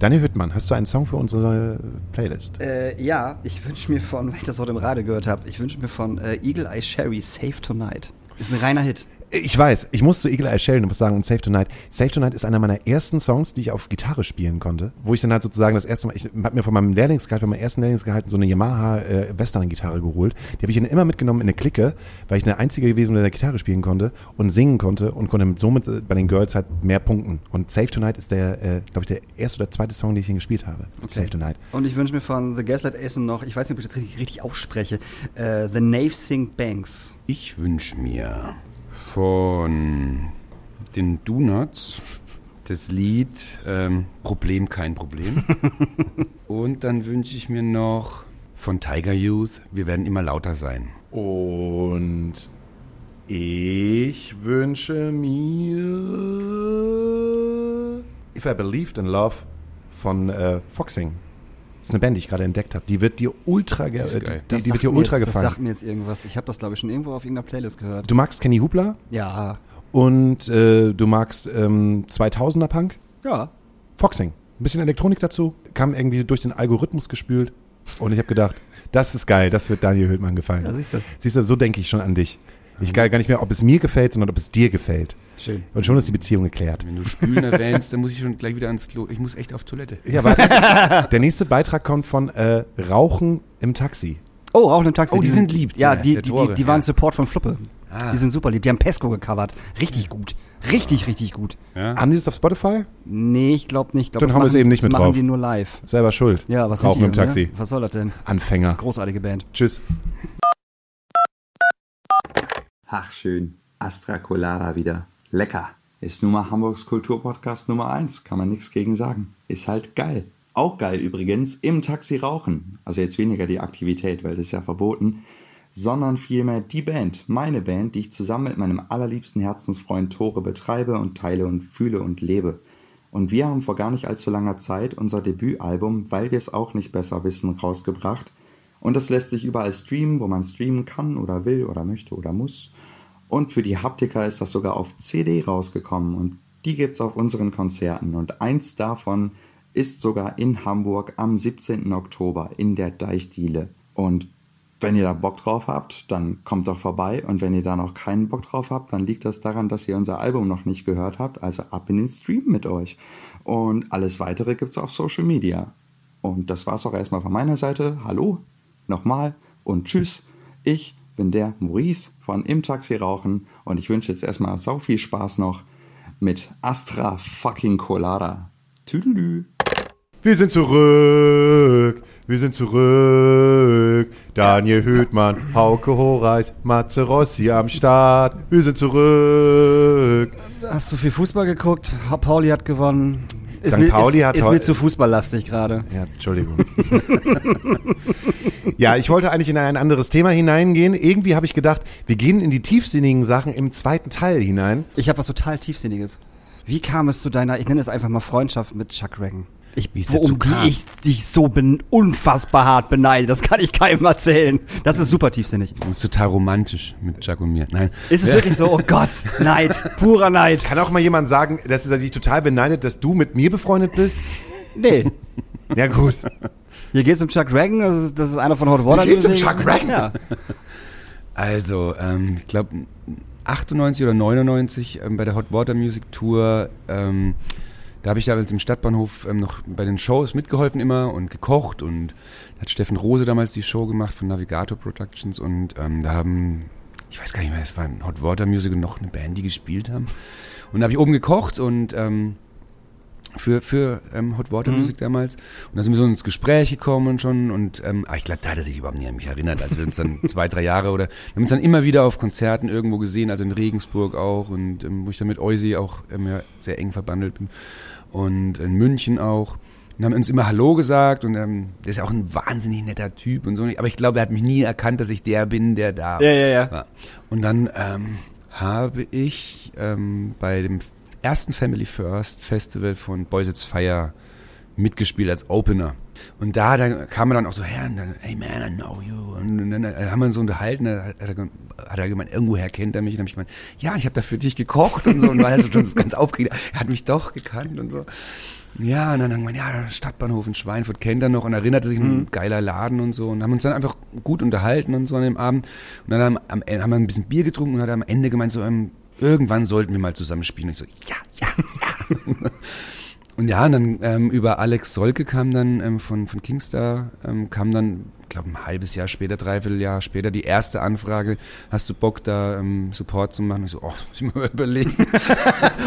C: Daniel Hüttmann, hast du einen Song für unsere neue Playlist?
D: Äh, ja, ich wünsche mir von, weil ich das heute im Radio gehört habe, ich wünsche mir von äh, Eagle Eye Sherry Save Tonight. Ist ein reiner Hit.
C: Ich weiß, ich muss zu Eagle Eye Sheldon was sagen und Save Tonight. Save Tonight ist einer meiner ersten Songs, die ich auf Gitarre spielen konnte, wo ich dann halt sozusagen das erste Mal, ich habe mir von meinem Lehrlingsgehalt, von meinem ersten Lehrlingsgehalt so eine Yamaha äh, Western-Gitarre geholt. Die habe ich dann immer mitgenommen in eine Clique, weil ich der Einzige gewesen bin, der Gitarre spielen konnte und singen konnte und konnte somit äh, bei den Girls halt mehr punkten. Und Save Tonight ist der, äh, glaube ich, der erste oder zweite Song, den ich hier gespielt habe. Save Tonight.
D: Und ich wünsche mir von The Gaslight Ace noch, ich weiß nicht, ob ich das richtig, richtig ausspreche, äh, The Nave Sing Banks.
E: Ich wünsche mir von den Donuts das Lied ähm, Problem kein Problem. Und dann wünsche ich mir noch von Tiger Youth Wir werden immer lauter sein.
C: Und ich wünsche mir If I Believed in Love von äh, Foxing. Das ist eine Band, die ich gerade entdeckt habe. Die wird dir ultra, äh,
E: geil.
C: die, die
D: sagt
C: wird dir
D: mir,
C: ultra
D: Das
C: gefallen.
D: sagt mir jetzt irgendwas. Ich habe das, glaube ich, schon irgendwo auf irgendeiner Playlist gehört.
C: Du magst Kenny Hubler
D: Ja.
C: und äh, du magst ähm, 2000er Punk.
D: Ja.
C: Foxing. Ein bisschen Elektronik dazu. Kam irgendwie durch den Algorithmus gespült. Und ich habe gedacht, das ist geil, das wird Daniel Höhtmann gefallen.
D: Ja, siehst du.
C: Siehst du, so denke ich schon an dich. Ich gar gar nicht mehr, ob es mir gefällt, sondern ob es dir gefällt.
D: Schön.
C: Und schon ist die Beziehung geklärt.
E: Wenn du Spülen erwähnst, dann muss ich schon gleich wieder ans Klo. Ich muss echt auf Toilette.
C: Ja, warte. Der nächste Beitrag kommt von äh, Rauchen im Taxi.
D: Oh, Rauchen im Taxi.
E: Oh, die sind lieb,
D: Ja, die, die,
E: Tore,
D: die, die waren. Support von Fluppe.
E: Ah.
D: Die sind super lieb. Die haben Pesco gecovert. Richtig gut. Richtig, richtig gut.
E: Ja?
C: Haben die das auf Spotify?
D: Nee, ich glaube nicht. Ich glaub,
C: Dann
D: das
C: haben wir es
D: machen-
C: eben nicht
D: das
C: mit
D: machen
C: drauf.
D: die nur live.
C: Selber schuld.
D: Ja, was
C: Rauchen
D: sind die?
C: im Taxi.
D: Ne? Was soll das denn?
C: Anfänger.
D: Großartige Band.
C: Tschüss.
A: Ach schön, Astra Colada wieder. Lecker. Ist nun mal Hamburgs Kulturpodcast Nummer 1, kann man nichts gegen sagen. Ist halt geil. Auch geil übrigens, im Taxi rauchen. Also jetzt weniger die Aktivität, weil das ist ja verboten, sondern vielmehr die Band, meine Band, die ich zusammen mit meinem allerliebsten Herzensfreund Tore betreibe und teile und fühle und lebe. Und wir haben vor gar nicht allzu langer Zeit unser Debütalbum, weil wir es auch nicht besser wissen, rausgebracht. Und das lässt sich überall streamen, wo man streamen kann oder will oder möchte oder muss. Und für die Haptiker ist das sogar auf CD rausgekommen und die gibt's auf unseren Konzerten. Und eins davon ist sogar in Hamburg am 17. Oktober in der Deichdiele. Und wenn ihr da Bock drauf habt, dann kommt doch vorbei. Und wenn ihr da noch keinen Bock drauf habt, dann liegt das daran, dass ihr unser Album noch nicht gehört habt. Also ab in den Stream mit euch. Und alles weitere gibt's auf Social Media. Und das war's auch erstmal von meiner Seite. Hallo, nochmal und tschüss. Ich bin der Maurice von Im Taxi Rauchen und ich wünsche jetzt erstmal sau viel Spaß noch mit Astra fucking Colada. Tüdelü.
C: Wir sind zurück, wir sind zurück. Daniel Höhtmann, Hauke Horeis, Matze Rossi am Start. Wir sind zurück.
D: Hast du viel Fußball geguckt? Pauli hat gewonnen. Ist
C: St.
D: mir,
C: Pauli
D: ist,
C: hat
D: ist mir zu fußballlastig gerade.
C: Ja, Entschuldigung. ja, ich wollte eigentlich in ein anderes Thema hineingehen. Irgendwie habe ich gedacht, wir gehen in die tiefsinnigen Sachen im zweiten Teil hinein.
D: Ich habe was total Tiefsinniges. Wie kam es zu deiner, ich nenne es einfach mal Freundschaft mit Chuck Reagan? Ich, um die ich dich so unfassbar hart beneide. Das kann ich keinem erzählen. Das ist super tiefsinnig.
E: Das ist total romantisch mit Jack und mir. Nein.
D: Ist es wirklich so? Oh Gott, Neid, purer Neid.
C: Kann auch mal jemand sagen, dass er dich total beneidet, dass du mit mir befreundet bist?
D: Nee.
C: Ja, gut.
D: Hier geht's um Chuck Reagan, das ist, das ist einer von Hot Water.
C: Hier geht's um. Chuck Reagan?
D: Ja.
E: Also, ähm, ich glaube 98 oder 99 ähm, bei der Hot Water Music Tour, ähm, da habe ich damals im Stadtbahnhof ähm, noch bei den Shows mitgeholfen immer und gekocht und da hat Steffen Rose damals die Show gemacht von Navigator Productions und ähm, da haben, ich weiß gar nicht mehr, es war ein Hot Water Music und noch eine Band, die gespielt haben. Und da habe ich oben gekocht und ähm, für, für ähm, Hot Water Music damals. Und da sind wir so ins Gespräch gekommen schon. Und ähm, aber ich glaube, da hat er sich überhaupt nicht an mich erinnert, als wir uns dann zwei, drei Jahre oder wir haben uns dann immer wieder auf Konzerten irgendwo gesehen, also in Regensburg auch und ähm, wo ich dann mit Eusi auch ähm, ja, sehr eng verbandelt bin. Und in München auch. Und haben uns immer Hallo gesagt und ähm, der ist ja auch ein wahnsinnig netter Typ und so. Aber ich glaube, er hat mich nie erkannt, dass ich der bin, der da
D: Ja, ja, ja.
E: war. Und dann ähm, habe ich ähm, bei dem ersten Family First Festival von Boys It's Fire mitgespielt als Opener. Und da, da kam er dann auch so her und dann, hey man, I know you. Und dann äh, haben wir uns so unterhalten, da hat er, hat er gemeint, irgendwoher kennt er mich. Und dann habe ich gemeint, ja, ich habe da für dich gekocht und so. Und war halt so schon ganz aufgeregt. Er hat mich doch gekannt und so. Ja, und dann haben wir, ja, Stadtbahnhof in Schweinfurt kennt er noch und erinnerte sich, ein geiler Laden und so. Und haben uns dann einfach gut unterhalten und so an dem Abend. Und dann haben, am Ende- haben wir ein bisschen Bier getrunken und hat am Ende gemeint, so, ähm, irgendwann sollten wir mal zusammen spielen. Und ich so, ja, ja, ja. Und ja, und dann ähm, über Alex Solke kam dann ähm, von, von Kingstar, ähm, kam dann, ich glaube ein halbes Jahr später, dreiviertel Jahr später, die erste Anfrage, hast du Bock da ähm, Support zu machen? Und ich so, oh, muss ich mal überlegen.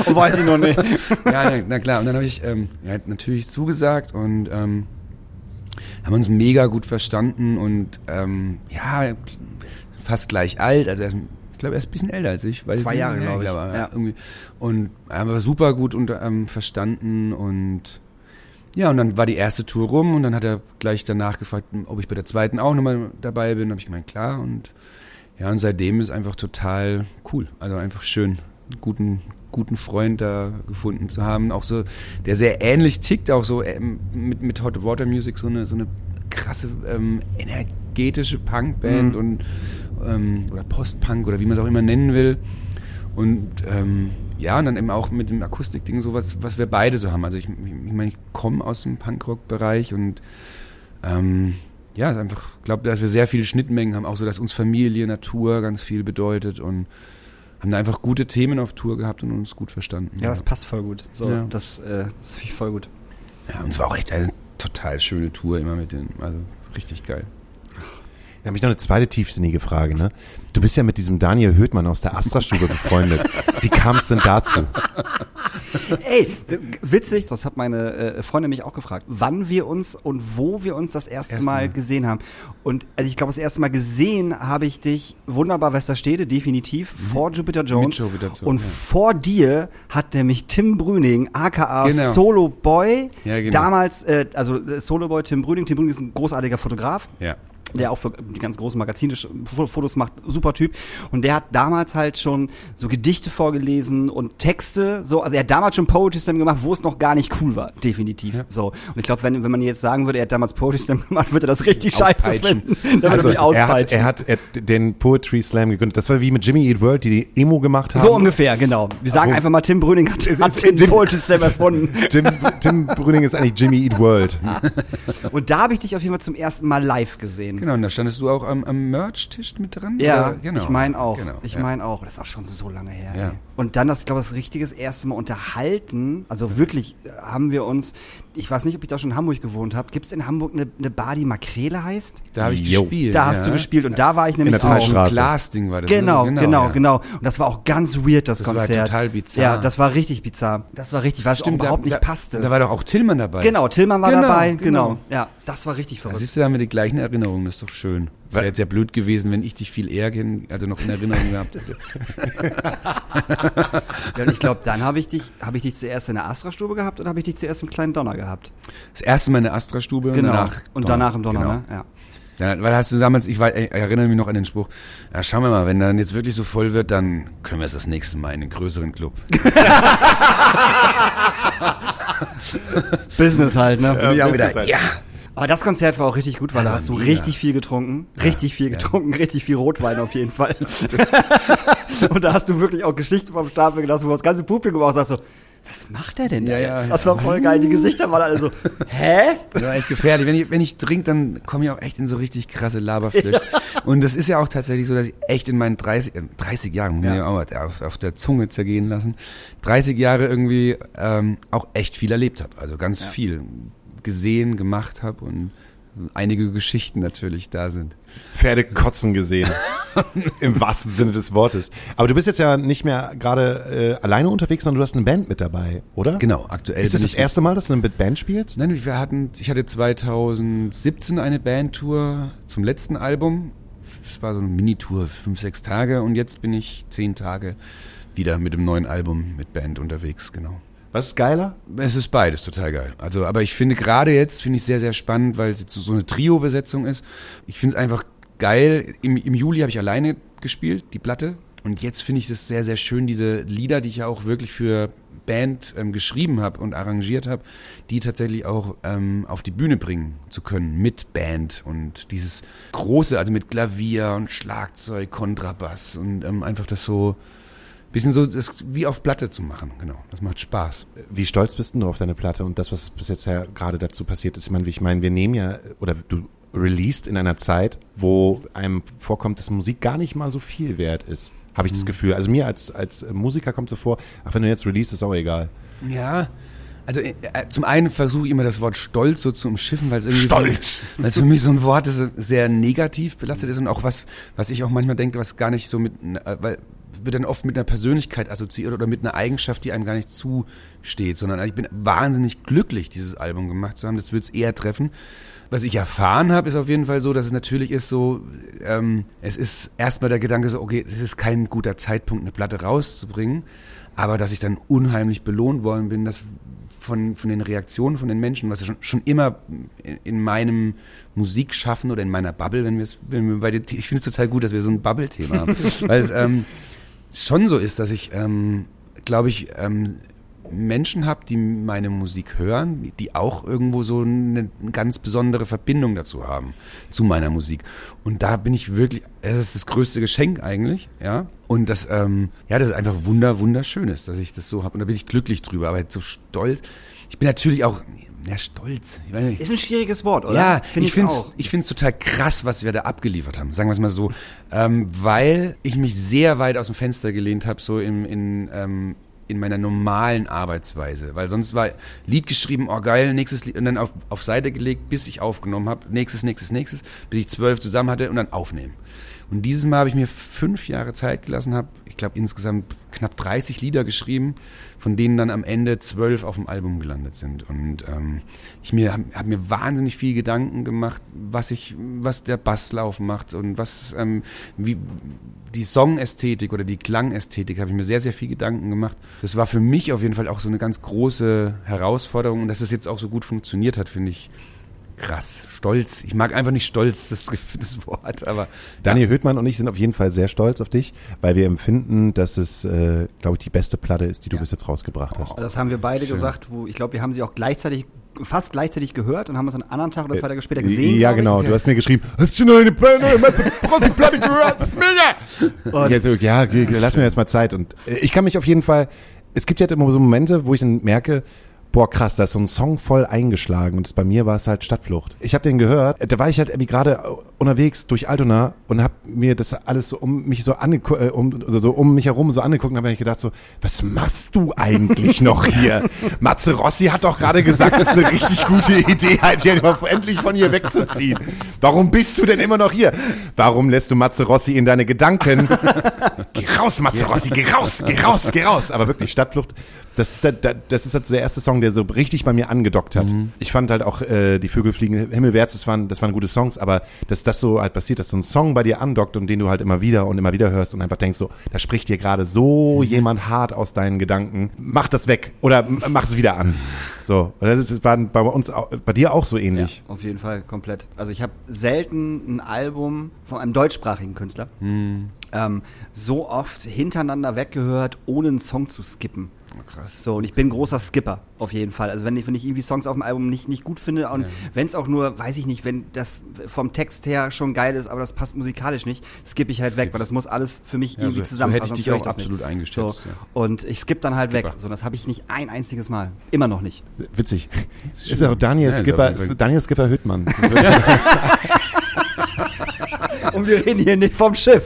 D: Oh, weiß ich noch nicht.
E: ja, na, na klar. Und dann habe ich ähm, ja, natürlich zugesagt und ähm, haben uns mega gut verstanden und ähm, ja, fast gleich alt. Also er ist, ich glaube, er ist ein bisschen älter als ich. Weiß
D: Zwei
E: ich
D: Jahre,
E: nicht.
D: glaub ich.
E: Ja,
D: Ja.
E: Irgendwie. Und haben wir super gut unter, ähm, verstanden und ja, und dann war die erste Tour rum und dann hat er gleich danach gefragt, ob ich bei der zweiten auch nochmal dabei bin. habe ich gemeint, klar. Und ja, und seitdem ist einfach total cool. Also einfach schön, einen guten, guten Freund da gefunden zu haben. Auch so, der sehr ähnlich tickt, auch so ähm, mit, mit Hot Water Music, so eine, so eine krasse, ähm, energetische Punkband und ähm, oder Postpunk oder wie man es auch immer nennen will. Und ähm, ja, und dann eben auch mit dem Akustikding so was, was wir beide so haben. Also ich, ich, ich meine, ich komme aus dem Punkrock-Bereich und ähm, ja, ist einfach, ich glaube, dass wir sehr viele Schnittmengen haben, auch so, dass uns Familie, Natur ganz viel bedeutet und haben da einfach gute Themen auf Tour gehabt und uns gut verstanden.
D: Ja, das passt voll gut. So,
E: Ja.
D: das, äh, das finde ich voll gut.
E: ja, und es war auch echt eine total schöne Tour immer mit den, also richtig geil.
C: Da habe ich noch eine zweite tiefsinnige Frage. Ne? Du bist ja mit diesem Daniel Höhtmann aus der Astra-Stube befreundet. Wie kam es denn dazu?
D: Ey, witzig, das hat meine äh, Freundin mich auch gefragt, wann wir uns und wo wir uns das erste,
E: erste
D: Mal
E: Mal.
D: gesehen haben. Und also ich glaube, das erste Mal gesehen habe ich dich wunderbar Westerstede, definitiv, vor Jupiter Jones.
E: Mhm. Jupiter Jones,
D: und
E: ja.
D: vor dir hat nämlich Tim Brüning, aka
E: Genau.
D: Solo Boy,
E: Ja, genau.
D: damals, äh, also äh, Solo Boy Tim Brüning. Tim Brüning ist ein großartiger Fotograf
E: Ja.
D: Der auch für die ganz großen Magazine Fotos macht, super Typ. Und der hat damals halt schon so Gedichte vorgelesen und Texte, so, also er hat damals schon Poetry Slam gemacht, wo es noch gar nicht cool war, definitiv.
E: Ja.
D: So. Und ich glaube, wenn, wenn man jetzt sagen würde, er hat damals Poetry Slam gemacht, würde er das richtig scheiße finden. Dann
C: Also,
D: würde er
C: hat, er hat er, den Poetry Slam gegründet. Das war wie mit Jimmy Eat World, die die Emo gemacht haben.
D: so ungefähr, genau. Wir sagen
C: Wo-
D: einfach mal, Tim Brüning hat, hat
C: Jim-
D: den Poetry Slam erfunden.
C: Tim, Tim Brüning ist eigentlich Jimmy Eat World.
D: Und da habe ich dich auf jeden Fall zum ersten Mal live gesehen. Gesehen.
E: Genau, und da standest du auch am, am Merch-Tisch mit dran?
D: Ja,
E: Oder? genau.
D: ich meine auch.
E: Genau,
D: ich
E: ja.
D: meine auch. Das ist auch schon so lange her.
E: Ja.
D: Und dann das, glaube ich, das richtige erste Mal unterhalten. Also wirklich äh, haben wir uns, ich weiß nicht, ob ich da schon in Hamburg gewohnt habe. Gibt es in Hamburg eine, eine Bar, die Makrele heißt?
E: Da habe ich
C: Jo.
E: gespielt.
D: Da hast
E: ja.
D: du gespielt und da war ich nämlich
C: der
D: auch.
E: Ein Glasding war das. ne?
D: Genau, genau,
E: ja.
D: genau, Und das war auch ganz weird, das,
E: Das war
D: Konzert.
E: total bizarr.
D: Ja, das war richtig bizarr. Das war richtig, weil es überhaupt
E: da,
D: nicht
E: da,
D: passte.
E: Da war doch auch Tillmann dabei.
D: genau, Tillmann war
E: Genau,
D: dabei,
E: genau.
D: genau. Ja, das war richtig
E: Da
D: verrückt.
E: siehst du, da haben wir die gleichen Erinnerungen, das ist doch schön. Es wäre jetzt ja blöd gewesen, wenn ich dich viel eher kenn, also noch in Erinnerung gehabt hätte.
D: Ja, ich glaube, dann habe ich dich, habe ich dich zuerst in der Astra-Stube gehabt oder habe ich dich zuerst im kleinen Donner gehabt?
E: Das erste Mal in der Astra-Stube
D: Genau.
E: und danach
D: und danach im Donner,
E: genau.
D: ne? Ja.
E: Ja, weil hast du damals, ich, war, ich erinnere mich noch an den Spruch, ja, schauen wir mal, wenn dann jetzt wirklich so voll wird, dann können wir es das nächste Mal in einen größeren Club.
D: Business halt, ne?
E: Und ich auch wieder, ja.
D: Aber das Konzert war auch richtig gut, weil
E: Das
D: da hast du
E: mega.
D: richtig viel getrunken. Richtig viel getrunken, richtig viel Rotwein auf jeden Fall. und da hast du wirklich auch Geschichten vom Stapel gelassen, wo das ganze Publikum auch sagt so, was macht der denn da
E: Ja, ja.
D: jetzt? Das war voll geil. Die Gesichter waren alle so, hä?
E: Das war echt gefährlich. Wenn ich, wenn ich trinke, dann komme ich auch echt in so richtig krasse Laberflips. Und das ist ja auch tatsächlich so, dass ich echt in meinen 30, äh, 30 Jahren, muss man ja auch mal auf, auf der Zunge zergehen lassen, 30 Jahre irgendwie ähm, auch echt viel erlebt habe. Also ganz viel gesehen, gemacht habe und einige Geschichten natürlich da sind.
C: Pferde kotzen gesehen. Im wahrsten Sinne des Wortes. Aber du bist jetzt ja nicht mehr gerade äh, alleine unterwegs, sondern du hast eine Band mit dabei, oder?
E: Genau, aktuell
C: Ist das das erste Mal, dass du mit Band spielst?
E: Nein, wir hatten, ich hatte 2017 eine Bandtour zum letzten Album. Es war so eine Minitour, fünf, sechs Tage und jetzt bin ich zehn Tage wieder mit dem neuen Album mit Band unterwegs, genau.
C: Was ist geiler?
E: Es ist beides total geil. Also, aber ich finde gerade jetzt finde ich sehr, sehr spannend, weil es so eine Trio-Besetzung ist. Ich finde es einfach geil. Im, Im Juli habe ich alleine gespielt, die Platte. Und jetzt finde ich das sehr, sehr schön, diese Lieder, die ich ja auch wirklich für Band ähm, geschrieben habe und arrangiert habe, die tatsächlich auch ähm, auf die Bühne bringen zu können mit Band und dieses große, also mit Klavier und Schlagzeug, Kontrabass und ähm, einfach das so bisschen so das wie auf Platte zu machen. Genau, das macht Spaß.
C: Wie stolz bist du auf deine Platte und das, was bis jetzt ja gerade dazu passiert ist? Ich meine, ich meine, wir nehmen ja, oder du released in einer Zeit, wo einem vorkommt, dass Musik gar nicht mal so viel wert ist. Habe ich das Gefühl. Also mir als, als Musiker kommt so vor, ach, wenn du jetzt release, ist auch egal.
E: Ja. Also äh, äh, zum einen versuche ich immer das Wort Stolz so zu umschiffen, weil es irgendwie
C: Stolz!
E: weil es für mich so ein Wort ist, das sehr negativ belastet ist und auch was, was ich auch manchmal denke, was gar nicht so mit, äh, weil wird dann oft mit einer Persönlichkeit assoziiert oder mit einer Eigenschaft, die einem gar nicht zusteht, sondern ich bin wahnsinnig glücklich, dieses Album gemacht zu haben. Das wird es eher treffen. Was ich erfahren habe, ist auf jeden Fall so, dass es natürlich ist so, ähm, es ist erstmal der Gedanke so, okay, es ist kein guter Zeitpunkt, eine Platte rauszubringen, aber dass ich dann unheimlich belohnt worden bin, dass von, von den Reaktionen von den Menschen, was ja schon, schon immer in, in meinem Musikschaffen oder in meiner Bubble, wenn wir es, wenn wir bei ich finde es total gut, dass wir so ein Bubble-Thema haben, weil es ähm, schon so ist, dass ich, ähm, glaube ich, ähm, Menschen habe, die meine Musik hören, die auch irgendwo so eine, ganz besondere Verbindung dazu haben, zu meiner Musik. Und da bin ich wirklich, es ist das größte Geschenk eigentlich, ja. Und das, ähm, ja, das ist einfach wunder, wunderschön ist, dass ich das so habe. Und da bin ich glücklich drüber, aber so stolz. Ich bin natürlich auch, ja, stolz. Ich weiß nicht.
D: Ist ein schwieriges Wort, oder?
E: Ja,
D: Find
E: ich finde es ich find's total krass, was wir da abgeliefert haben. Sagen wir es mal so. Ähm, weil ich mich sehr weit aus dem Fenster gelehnt habe, so in, in, ähm, in meiner normalen Arbeitsweise. Weil sonst war Lied geschrieben, oh geil, nächstes Lied, und dann auf, auf Seite gelegt, bis ich aufgenommen habe. Nächstes, nächstes, nächstes, bis ich zwölf zusammen hatte und dann aufnehmen. Und dieses Mal habe ich mir fünf Jahre Zeit gelassen, habe, ich glaube, insgesamt knapp 30 Lieder geschrieben, von denen dann am Ende zwölf auf dem Album gelandet sind. Und ähm, ich mir habe hab mir wahnsinnig viel Gedanken gemacht, was ich, was der Basslauf macht und was ähm, wie die Songästhetik oder die Klangästhetik habe ich mir sehr, sehr viel Gedanken gemacht. Das war für mich auf jeden Fall auch so eine ganz große Herausforderung und dass es jetzt auch so gut funktioniert hat, finde ich krass. Stolz. Ich mag einfach nicht stolz, das, das Wort, aber
C: Daniel Höhtmann und ich sind auf jeden Fall sehr stolz auf dich, weil wir empfinden, dass es, äh, glaube ich, die beste Platte ist, die du bis jetzt rausgebracht hast.
D: Also Das haben wir beide gesagt, wo ich glaube, wir haben sie auch gleichzeitig, fast gleichzeitig gehört und haben uns einen anderen Tag oder zwei Tage später gesehen.
C: ja,
D: ich.
C: genau. Du hast mir geschrieben, hast du noch eine Platte, die Platte gehört? Das ist mega! Und jetzt, so, ja, lass mir jetzt mal Zeit. Und äh, ich kann mich auf jeden Fall, es gibt ja immer so Momente, wo ich dann merke, boah krass, da ist so ein Song voll eingeschlagen und bei mir war es halt Stadtflucht. Ich habe den gehört, da war ich halt irgendwie gerade unterwegs durch Altona und habe mir das alles so um mich so angeguckt, äh, um, so, so um mich herum so angeguckt und habe ich gedacht so, was machst du eigentlich noch hier? Matze Rossi hat doch gerade gesagt, das ist eine richtig gute Idee, halt hier endlich von hier wegzuziehen. Warum bist du denn immer noch hier? Warum lässt du Matze Rossi in deine Gedanken? Geh raus, Matze Rossi, geh raus, geh raus, geh raus. Aber wirklich, Stadtflucht, das ist, der, das ist halt so der erste Song, der so richtig bei mir angedockt hat. Ich fand halt auch äh, Die Vögel fliegen himmelwärts, das waren, das waren gute Songs, aber dass das so halt passiert, dass so ein Song bei dir andockt und den du halt immer wieder und immer wieder hörst und einfach denkst so, da spricht dir gerade so jemand hart aus deinen Gedanken, mach das weg oder mach es wieder an. So, und das ist- war bei uns, auch, bei dir auch so ähnlich.
D: Auf jeden Fall, komplett. Also ich habe selten ein Album von einem deutschsprachigen Künstler ähm, so oft hintereinander weggehört, ohne einen Song zu skippen.
E: Krass.
D: So, und ich bin großer Skipper, auf jeden Fall. Also wenn ich, wenn ich irgendwie Songs auf dem Album nicht, nicht gut finde und wenn es auch nur, weiß ich nicht, wenn das vom Text her schon geil ist, aber das passt musikalisch nicht, skippe ich halt weg, weil das muss alles für mich
E: Ja,
D: irgendwie
E: so- so
D: zusammen
E: hätte ich dich auch
D: nicht.
E: absolut eingeschätzt,
D: So,
E: ja.
D: Und ich skippe dann halt
E: Skipper.
D: weg. So, das habe ich nicht ein einziges Mal. Immer noch nicht.
C: Witzig. Ist ja auch Daniel
E: Ja, ist
C: Skipper, ist Daniel Skipper Hüttmann.
D: Und wir reden hier nicht vom Schiff.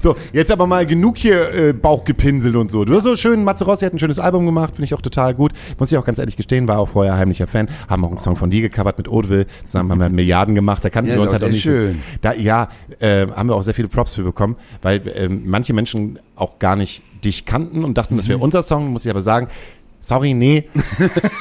C: So, jetzt aber mal genug hier äh, Bauch gepinselt und so. Du hast so schön, Matze Rossi hat ein schönes Album gemacht, finde ich auch total gut. Muss ich auch ganz ehrlich gestehen, war auch vorher heimlicher Fan. Haben auch einen Song von dir gecovert mit Oatville. Zusammen haben wir Milliarden gemacht. Da kannten
E: Ja,
C: wir uns halt auch nicht
E: schön.
C: So, da, ja, äh, haben wir auch sehr viele Props für bekommen, weil ähm, manche Menschen auch gar nicht dich kannten und dachten,
E: Mhm.
C: das wäre unser Song. Muss ich aber sagen, Sorry, nee.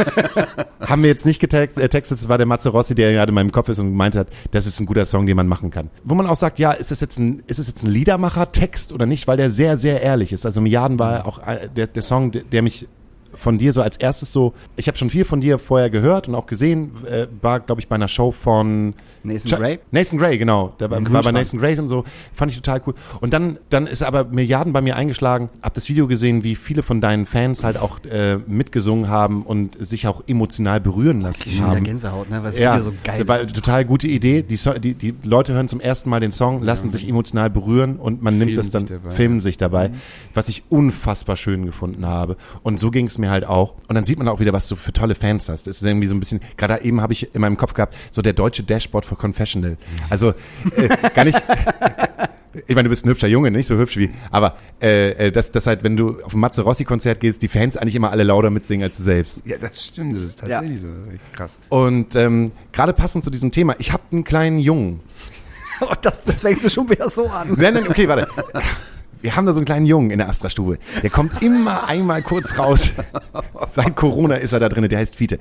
C: Haben wir jetzt nicht getextet, äh, textet, es war der Matze Rossi, der gerade in meinem Kopf ist und gemeint hat, das ist ein guter Song, den man machen kann. Wo man auch sagt, ja, ist es jetzt ein, ist es jetzt ein Liedermacher-Text oder nicht, weil der sehr, sehr ehrlich ist. Also Milliarden war auch äh, der, der Song, der mich von dir so als erstes so, ich habe schon viel von dir vorher gehört und auch gesehen, äh, war, glaube ich, bei einer Show von
D: Nathan
C: Cha-
D: Gray?
C: Nathan Gray, genau. Der war, war bei. Nathan Gray und so. Fand ich total cool. Und dann, dann ist aber Milliarden bei mir eingeschlagen. Hab das Video gesehen, wie viele von deinen Fans halt auch äh, mitgesungen haben und sich auch emotional berühren lassen
D: Ich schon wieder
C: haben.
D: Gänsehaut, ne? weil das
C: Ja,
D: Video so geil
C: war
D: ist.
C: total gute Idee. Die, so die, die Leute hören zum ersten Mal den Song, lassen sich emotional berühren und man nimmt das dann,
E: dabei,
C: filmen
E: ja.
C: sich dabei, was ich unfassbar schön gefunden habe. Und so ging es mir halt auch. Und dann sieht man auch wieder, was du für tolle Fans hast. Das ist irgendwie so ein bisschen, gerade eben habe ich in meinem Kopf gehabt, so der deutsche Dashboard für Confessional. Also äh, gar nicht. Ich meine, du bist ein hübscher Junge, nicht so hübsch wie, aber äh, äh, dass das halt, wenn du auf ein Matze Rossi Konzert gehst, die Fans eigentlich immer alle lauter mitsingen als du selbst.
E: Ja, das stimmt, das ist tatsächlich so. Das ist echt krass.
C: Und ähm, gerade passend zu diesem Thema, ich habe einen kleinen Jungen.
D: Oh, das, das fängst du schon wieder so an.
C: Nein, nein, okay, warte. Wir haben da so einen kleinen Jungen in der Astra-Stube. Der kommt immer einmal kurz raus. Seit Corona ist er da drin, der heißt Fiete.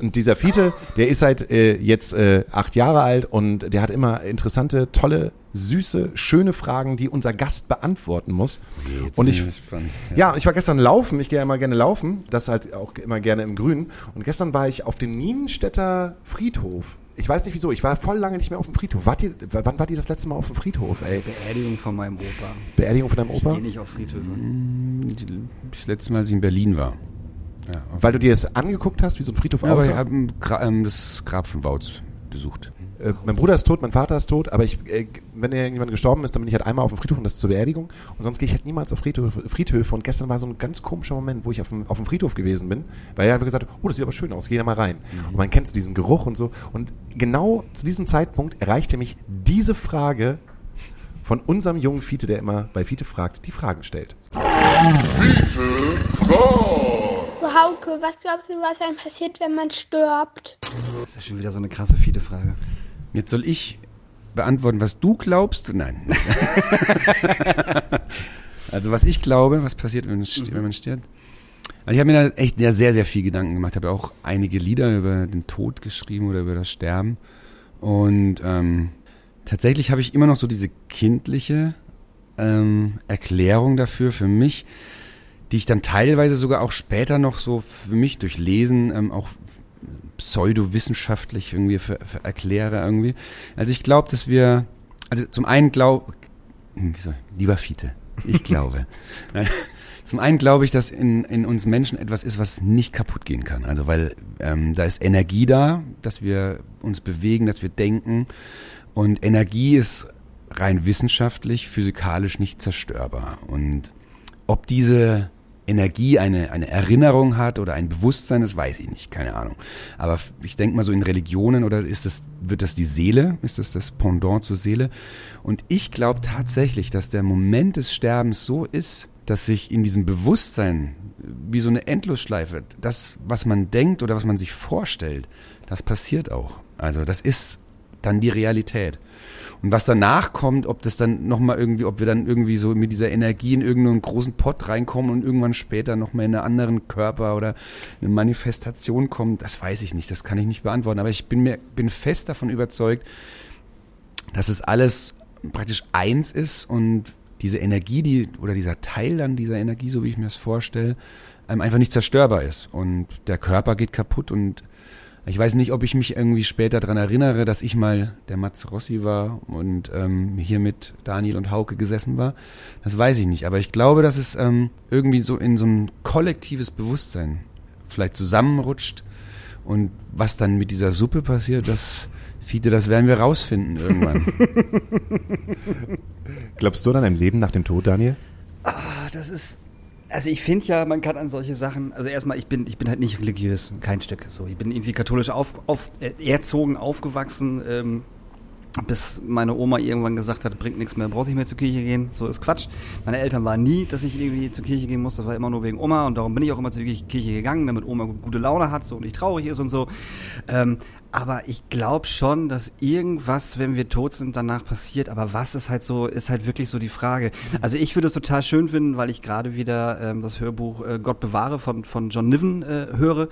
C: Und dieser Fiete, der ist halt äh, jetzt äh, acht Jahre alt und der hat immer interessante, tolle, süße, schöne Fragen, die unser Gast beantworten muss.
E: Jetzt
C: und ich,
E: gespannt.
C: ja, ich war gestern laufen, ich gehe ja immer gerne laufen, das halt auch immer gerne im Grün. Und gestern war ich auf dem Nienstädter Friedhof. Ich weiß nicht wieso, ich war voll lange nicht mehr auf dem Friedhof. Wart ihr, wann wart ihr das letzte Mal auf dem Friedhof, ey?
D: Beerdigung von meinem Opa.
C: Beerdigung von deinem
D: Ich
C: Opa?
D: gehe nicht auf Friedhöfe.
E: Das letzte Mal, als ich in Berlin war. Ja,
C: Weil du dir das angeguckt hast, wie so ein Friedhof
E: Ja, aber ich
C: aussah?
E: habe ähm, das Grab von Wautz besucht.
C: Äh, mein Bruder ist tot, mein Vater ist tot, aber ich, äh, wenn irgendjemand gestorben ist, dann bin ich halt einmal auf dem Friedhof und das ist zur Beerdigung. Und sonst gehe ich halt niemals auf Friedhöfe, Friedhöfe. Und gestern war so ein ganz komischer Moment, wo ich auf dem, auf dem Friedhof gewesen bin, weil er einfach gesagt hat, oh, das sieht aber schön aus, geh da mal rein. Und man kennt so diesen Geruch und so. Und genau zu diesem Zeitpunkt erreichte mich diese Frage von unserem jungen Fiete, der immer bei Fiete fragt, die Fragen stellt.
G: So, Hauke, was glaubst du, was einem passiert, wenn man stirbt?
D: Das ist schon wieder so eine krasse fiete Frage.
E: Jetzt soll ich beantworten, was du glaubst? Nein. also was ich glaube, was passiert, wenn, man sti- wenn man stirbt. Also ich habe mir da echt ja, sehr, sehr viel Gedanken gemacht. habe auch einige Lieder über den Tod geschrieben oder über das Sterben. Und ähm, tatsächlich habe ich immer noch so diese kindliche ähm, Erklärung dafür für mich, die ich dann teilweise sogar auch später noch so für mich durch Lesen ähm, auch pseudowissenschaftlich irgendwie für, für erkläre irgendwie. Also ich glaube, dass wir, also zum einen glaube, lieber Fiete, ich glaube. Zum einen glaube ich, dass in, in uns Menschen etwas ist, was nicht kaputt gehen kann. Also weil ähm, da ist Energie da, dass wir uns bewegen, dass wir denken. Und Energie ist rein wissenschaftlich, physikalisch nicht zerstörbar. Und ob diese Energie, eine, eine Erinnerung hat oder ein Bewusstsein, das weiß ich nicht, keine Ahnung. Aber ich denke mal so in Religionen oder ist das, wird das die Seele? Ist das das Pendant zur Seele? Und ich glaube tatsächlich, dass der Moment des Sterbens so ist, dass sich in diesem Bewusstsein wie so eine Endlosschleife, das, was man denkt oder was man sich vorstellt, das passiert auch. Also das ist dann die Realität. Und was danach kommt, ob das dann nochmal irgendwie, ob wir dann irgendwie so mit dieser Energie in irgendeinen großen Pott reinkommen und irgendwann später nochmal in einen anderen Körper oder eine Manifestation kommen, das weiß ich nicht, das kann ich nicht beantworten. Aber ich bin mir, bin fest davon überzeugt, dass es alles praktisch eins ist und diese Energie, die, oder dieser Teil dann dieser Energie, so wie ich mir das vorstelle, einfach nicht zerstörbar ist. Und der Körper geht kaputt und ich weiß nicht, ob ich mich irgendwie später daran erinnere, dass ich mal der Mats Rossi war und ähm, hier mit Daniel und Hauke gesessen war. Das weiß ich nicht. Aber ich glaube, dass es ähm, irgendwie so in so ein kollektives Bewusstsein vielleicht zusammenrutscht. Und was dann mit dieser Suppe passiert, das, Fiete, das werden wir rausfinden irgendwann.
C: Glaubst du an ein Leben nach dem Tod, Daniel?
D: Ah, das ist. Also ich finde ja, man kann an solche Sachen, also erstmal, ich bin, ich bin halt nicht religiös, kein Stück. So, ich bin irgendwie katholisch auf, auf, äh, erzogen, aufgewachsen, ähm, bis meine Oma irgendwann gesagt hat, bringt nichts mehr, brauche ich mehr zur Kirche gehen. So ist Quatsch. Meine Eltern waren nie, dass ich irgendwie zur Kirche gehen muss. Das war immer nur wegen Oma und darum bin ich auch immer zur Kirche gegangen, damit Oma gute Laune hat so und nicht traurig ist und so. Ähm, aber ich glaube schon, dass irgendwas, wenn wir tot sind, danach passiert. Aber was ist halt so, ist halt wirklich so die Frage. Also ich würde es total schön finden, weil ich gerade wieder ähm, das Hörbuch äh, Gott bewahre von, von John Niven äh, höre.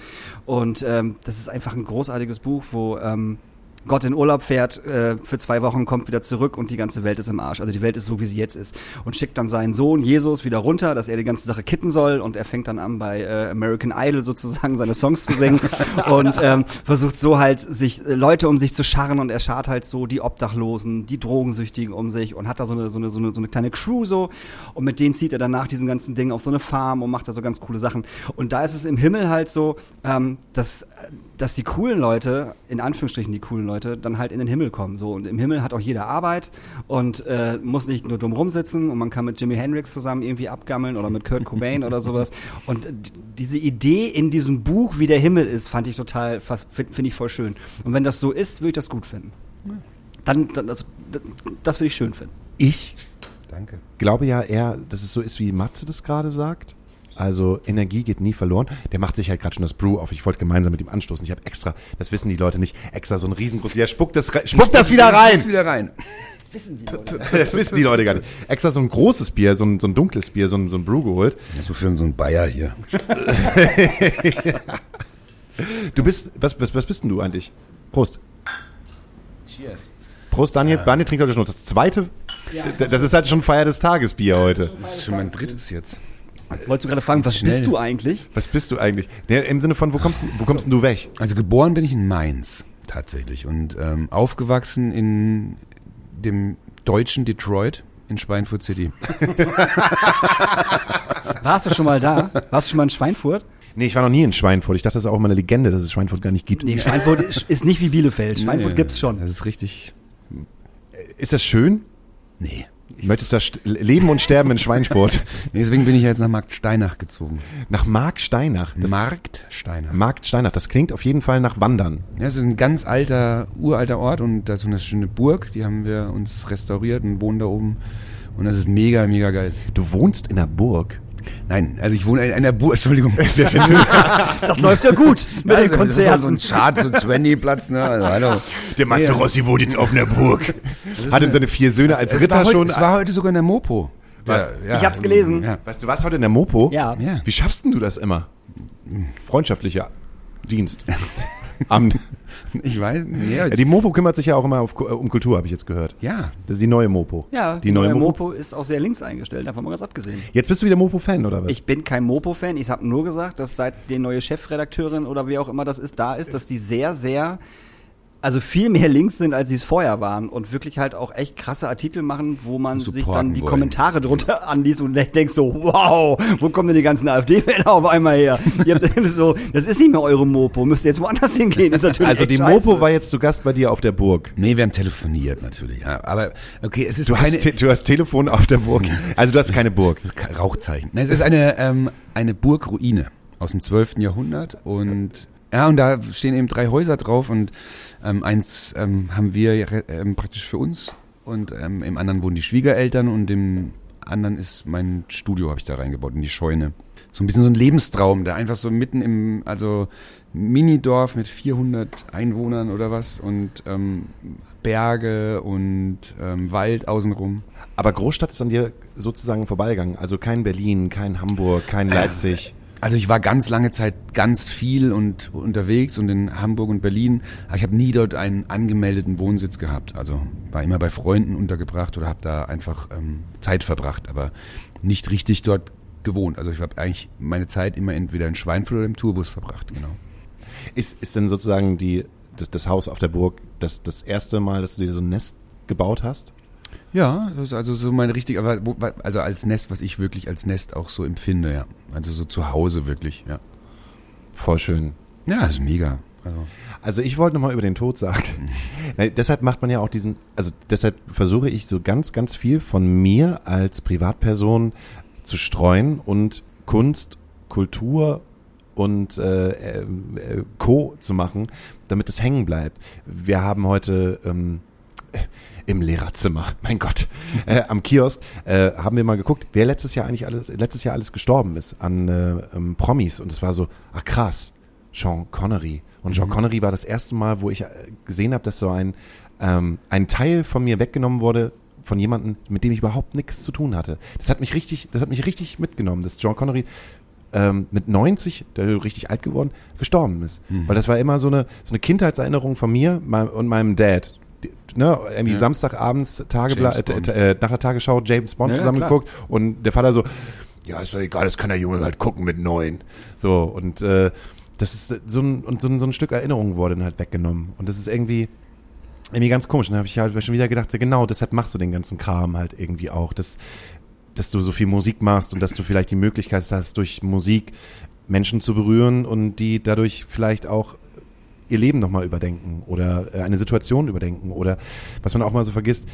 D: Und ähm, das ist einfach ein großartiges Buch, wo ähm, Gott in Urlaub fährt äh, für zwei Wochen, kommt wieder zurück und die ganze Welt ist im Arsch. Also die Welt ist so, wie sie jetzt ist. Und schickt dann seinen Sohn Jesus wieder runter, dass er die ganze Sache kitten soll. Und er fängt dann an, bei äh, American Idol sozusagen seine Songs zu singen. und ähm, versucht so halt, sich äh, Leute um sich zu scharren. Und er schart halt so die Obdachlosen, die Drogensüchtigen um sich. Und hat da so eine, so eine, so eine, so eine kleine Crew so. Und mit denen zieht er dann nach diesem ganzen Ding auf so eine Farm und macht da so ganz coole Sachen. Und da ist es im Himmel halt so, ähm, dass dass die coolen Leute, in Anführungsstrichen die coolen Leute, dann halt in den Himmel kommen. So und im Himmel hat auch jeder Arbeit und äh, muss nicht nur dumm rumsitzen und man kann mit Jimi Hendrix zusammen irgendwie abgammeln oder mit Kurt Cobain oder sowas. Und diese Idee in diesem Buch, wie der Himmel ist, fand ich total, finde find ich voll schön. Und wenn das so ist, würde ich das gut finden. Dann, dann das, das würde ich schön finden.
C: Ich
E: Danke.
C: glaube ja eher, dass es so ist, wie Matze das gerade sagt. Also Energie geht nie verloren. Der macht sich halt gerade schon das Brew auf. Ich wollte gemeinsam mit ihm anstoßen. Ich habe extra, das wissen die Leute nicht, extra so ein riesengroßes. Ja, spuckt das, rein- spuckt das wieder rein.
E: wieder rein.
C: Das wissen die Leute gar nicht. Extra so ein großes Bier, so ein, so ein dunkles Bier, so ein, so ein Brew geholt.
E: So für so einen Bayer hier.
C: Du bist, was, was, was bist denn du eigentlich? Prost. Cheers. Prost, Daniel. Daniel trinkt heute schon das zweite. D- Das ist halt schon Feier des Tages Bier heute.
E: Das ist schon mein drittes jetzt.
D: Wolltest du gerade fragen, was
E: Schnell.
D: bist du eigentlich?
C: Was bist du eigentlich? Nee, Im Sinne von, wo kommst, wo kommst denn du weg?
E: Also geboren bin ich in Mainz tatsächlich und ähm, aufgewachsen in dem deutschen Detroit in Schweinfurt City.
D: Warst du schon mal da? Warst du schon mal in Schweinfurt?
C: Nee, ich war noch nie in Schweinfurt. Ich dachte, das ist auch immer eine Legende, dass es Schweinfurt gar nicht gibt.
D: Nee, Schweinfurt ist, ist nicht wie Bielefeld. Schweinfurt
E: Nee,
D: gibt's schon.
E: Das ist richtig.
C: Ist das schön?
E: Nee.
C: Möchtest du das st- leben und sterben in Schweinfurt?
E: nee. Deswegen bin ich jetzt nach Marktsteinach gezogen.
C: Nach Marksteinach. Das
E: Marktsteinach.
C: Marktsteinach, das klingt auf jeden Fall nach Wandern.
E: Ja, es ist ein ganz alter, uralter Ort und da ist so eine schöne Burg, die haben wir uns restauriert und wohnen da oben. Und das ist mega, mega geil.
C: Du wohnst in einer Burg.
E: Nein, also ich wohne in einer Burg, Entschuldigung.
D: Das läuft ja gut mit den
E: Also, das ist
D: Konzerten.
E: so ein Chart, so 20 Platz, ne? Also, hallo.
C: Der Matze Rossi wohnt jetzt auf einer Burg. Hat denn seine vier Söhne als Ritter
E: heute,
C: schon...
E: Es war heute sogar in der Mopo.
C: Was?
E: Ja,
D: Ich hab's gelesen.
E: Ja.
C: weißt du was, heute in der Mopo?
D: Ja.
E: Ja.
C: Wie schaffst denn du das immer? Freundschaftlicher Dienst. Am,
E: Ich weiß, nee,
C: ja, die Mopo kümmert sich ja auch immer auf, äh, um Kultur, habe ich jetzt gehört.
E: ja.
C: Das ist die neue Mopo.
D: Ja,
C: die, neue, Mopo.
D: ist auch sehr links eingestellt, davon mal ganz abgesehen.
C: Jetzt bist du wieder Mopo-Fan, oder was?
D: Ich bin kein Mopo-Fan, ich habe nur gesagt, dass seit die neue Chefredakteurin oder wie auch immer das ist, da ist, dass die sehr, sehr also viel mehr Links sind, als sie es vorher waren und wirklich halt auch echt krasse Artikel machen, wo man sich dann die
E: wollen.
D: Kommentare drunter anliest und denkst so, wow, wo kommen denn die ganzen AfD-Wähler auf einmal her? Ihr habt so, das ist nicht mehr eure Mopo, müsst ihr jetzt woanders hingehen. Ist natürlich
C: Also die
D: scheiße.
C: Mopo war jetzt zu Gast bei dir auf der Burg.
E: Nee, wir haben telefoniert natürlich. Ja. Aber okay, es ist
C: Du
E: keine
C: hast, du hast Telefon auf der Burg. Also du hast keine Burg.
E: Das ist kein Rauchzeichen. Nein, es ist eine, ähm, eine Burgruine aus dem 12. Jahrhundert und ja, und da stehen eben drei Häuser drauf und ähm, eins ähm, haben wir ähm, praktisch für uns und ähm, im anderen wohnen die Schwiegereltern und im anderen ist mein Studio, habe ich da reingebaut, in die Scheune. So ein bisschen so ein Lebenstraum, da einfach so mitten im, also Minidorf mit 400 Einwohnern oder was und ähm, Berge und ähm, Wald außenrum.
C: Aber Großstadt ist an dir sozusagen vorbeigegangen. Also kein Berlin, kein Hamburg, kein Leipzig.
E: Also ich war ganz lange Zeit ganz viel und unterwegs und in Hamburg und Berlin, aber ich habe nie dort einen angemeldeten Wohnsitz gehabt. Also war immer bei Freunden untergebracht oder habe da einfach ähm, Zeit verbracht, aber nicht richtig dort gewohnt. Also ich habe eigentlich meine Zeit immer entweder in Schweinfurt oder im Tourbus verbracht, genau.
C: Ist, ist denn sozusagen die, das, das Haus auf der Burg das, das erste Mal, dass du dir so ein Nest gebaut hast?
E: Ja, das ist also so meine richtige, aber wo- also als Nest, was ich wirklich als Nest auch so empfinde, ja. Also so zu Hause wirklich, ja.
C: Voll schön.
E: Ja, das ist mega. Also
C: Also ich wollte nochmal über den Tod sagen. Nein, deshalb macht man ja auch diesen, also deshalb versuche ich so ganz, ganz viel von mir als Privatperson zu streuen und Kunst, Kultur und äh, äh, Co. zu machen, damit es hängen bleibt. Wir haben heute ähm, im Lehrerzimmer, mein Gott, äh, am Kiosk, äh, haben wir mal geguckt, wer letztes Jahr eigentlich alles, letztes Jahr alles gestorben ist an äh, ähm, Promis. Und es war so, ach krass, Sean Connery. Und Sean Connery war das erste Mal, wo ich äh, gesehen habe, dass so ein, ähm, ein Teil von mir weggenommen wurde von jemandem, mit dem ich überhaupt nichts zu tun hatte. Das hat mich richtig, das hat mich richtig mitgenommen, dass John Connery ähm, mit 90, der richtig alt geworden, gestorben ist. Weil das war immer so eine, so eine Kindheitserinnerung von mir und meinem Dad. Ne, irgendwie
E: Ja.
C: Samstagabends Tagebla
E: James
C: äh, äh, nach der Tagesschau James Bond
D: Ja,
C: zusammengeguckt und der Vater so, ja, ist doch egal, das kann der Junge halt gucken mit neun. So, und äh, das ist so ein, und so ein, so ein Stück Erinnerung wurde dann halt weggenommen. Und das ist irgendwie, irgendwie ganz komisch. Und dann habe ich halt schon wieder gedacht, genau, deshalb machst du den ganzen Kram halt irgendwie auch. Das, dass du so viel Musik machst und dass du vielleicht die Möglichkeit hast, durch Musik Menschen zu berühren und die dadurch vielleicht auch ihr Leben nochmal überdenken oder äh, eine Situation überdenken oder was man auch mal so vergisst,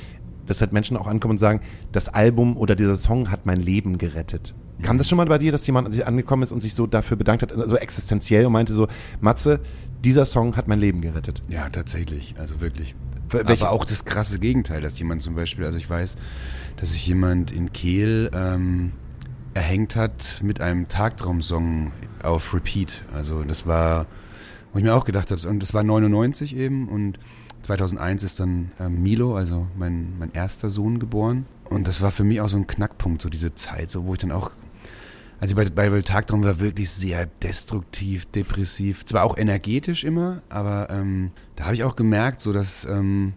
C: dass halt Menschen auch ankommen und sagen, das Album oder dieser Song hat mein Leben gerettet. Kam das schon mal bei dir, dass jemand an sich angekommen ist und sich so dafür bedankt hat, so existenziell und meinte so, Matze, dieser Song hat mein Leben gerettet?
E: Ja, tatsächlich, also wirklich.
C: Wel- welche-
E: Aber auch das krasse Gegenteil, dass jemand zum Beispiel, also ich weiß, dass sich jemand in Kehl ähm, erhängt hat mit einem Tagtraumsong auf Repeat. Also das war, wo ich mir auch gedacht habe, und das war 99 eben und 2001 ist dann ähm, Milo, also mein, mein erster Sohn geboren. Und das war für mich auch so ein Knackpunkt, so diese Zeit, so wo ich dann auch also bei, bei Tagtraum war wirklich sehr destruktiv, depressiv. Zwar auch energetisch immer, aber ähm, da habe ich auch gemerkt, so dass ähm,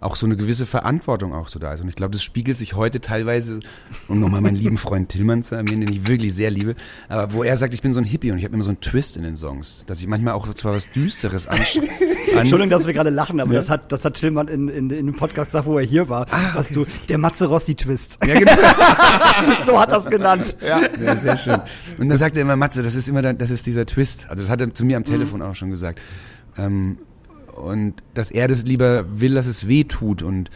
E: auch so eine gewisse Verantwortung auch so da ist. Und ich glaube, das spiegelt sich heute teilweise, um nochmal meinen lieben Freund Tillmann zu erwähnen, den ich wirklich sehr liebe, aber wo er sagt, ich bin so ein Hippie und ich habe immer so einen Twist in den Songs, dass ich manchmal auch zwar was Düsteres ansch an
D: Entschuldigung, dass wir gerade lachen, aber das hat, das hat Tillmann in, in, in dem Podcast gesagt, wo er hier war. Hast du, der Matze Rossi-Twist.
E: ja, genau.
D: so hat er es genannt.
E: Ja, sehr schön. Und dann sagt er immer, Matze, das ist immer, dann- das ist dieser Twist. Also das hat er zu mir am Telefon auch schon gesagt. Ähm, und dass er das lieber will, dass es weh tut. Und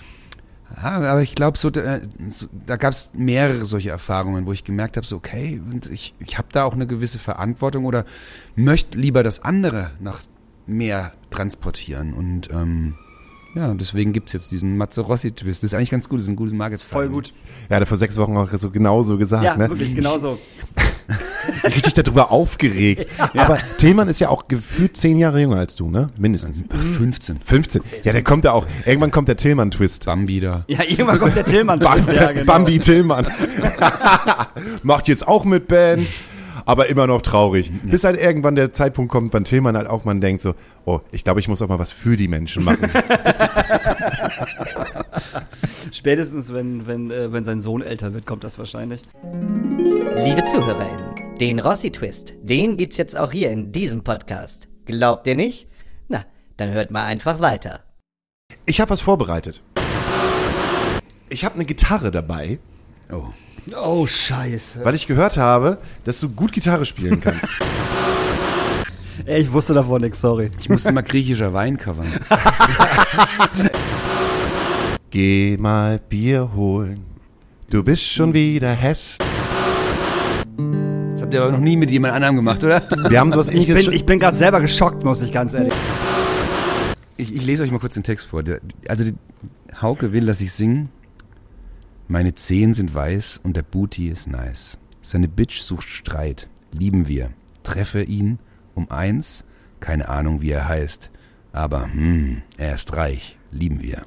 E: ja, aber ich glaube, so, da, so, da gab es mehrere solche Erfahrungen, wo ich gemerkt habe, so okay, ich, ich habe da auch eine gewisse Verantwortung oder möchte lieber das andere nach mehr transportieren. Und ähm, ja, deswegen gibt's jetzt diesen Matze Rossi-Twist. Das ist eigentlich ganz gut, das ist ein gutes Marketing.
D: Voll gut.
C: Ja, hat er vor sechs Wochen auch so genauso gesagt,
D: Ja,
C: ne?
D: wirklich, genauso.
C: Richtig darüber aufgeregt. Aber Tillmann ist ja auch gefühlt zehn Jahre jünger als du, ne? Mindestens.
E: 15.
C: 15. Ja, der kommt ja auch. Irgendwann kommt der Tillmann-Twist.
E: Bambi da.
D: Ja, irgendwann kommt der Tillmann.
C: Bam
D: ja, genau.
C: Bambi Tillmann. Macht jetzt auch mit Band, aber immer noch traurig. Bis halt irgendwann der Zeitpunkt kommt, wann Tillmann halt auch man denkt so, oh, ich glaube, ich muss auch mal was für die Menschen machen.
D: Spätestens, wenn, wenn, äh, wenn sein Sohn älter wird, kommt das wahrscheinlich.
H: Liebe ZuhörerInnen, den Rossi-Twist, den gibt's jetzt auch hier in diesem Podcast. Glaubt ihr nicht? Na, Dann hört mal einfach weiter.
C: Ich habe was vorbereitet. Ich habe eine Gitarre dabei,
E: Oh.
D: Oh, scheiße.
C: weil ich gehört habe, dass du gut Gitarre spielen kannst.
D: Ey, ich wusste davon nichts, sorry.
E: Ich musste mal griechischer Wein covern.
C: Geh mal Bier holen. Du bist schon wieder Hest.
E: Das habt ihr aber noch nie mit jemand anderem gemacht, oder?
C: Wir haben sowas
D: Ich
C: ähnliches
D: bin, ich bin gerade selber geschockt, muss ich ganz ehrlich.
E: Ich, ich lese euch mal kurz den Text vor. Also die, Hauke will, dass ich singe. Meine Zehen sind weiß und der Booty ist nice. Seine Bitch sucht Streit. Lieben wir. Treffe ihn um eins. Keine Ahnung, wie er heißt. Aber, hm, er ist reich. Lieben wir.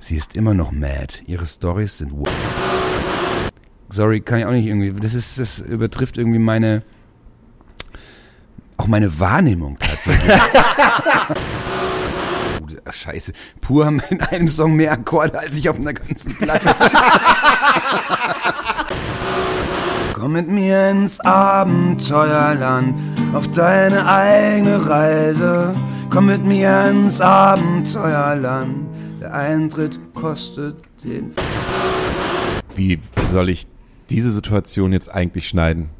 E: Sie ist immer noch mad. Ihre Stories sind Sorry, kann ich auch nicht irgendwie. Das ist, das übertrifft irgendwie meine, auch meine Wahrnehmung tatsächlich. Ach, scheiße. Pur haben in einem Song mehr Akkorde als ich auf einer ganzen Platte. Komm mit mir ins Abenteuerland, auf deine eigene Reise. Komm mit mir ins Abenteuerland, der Eintritt kostet den...
C: Wie soll ich diese Situation jetzt eigentlich schneiden?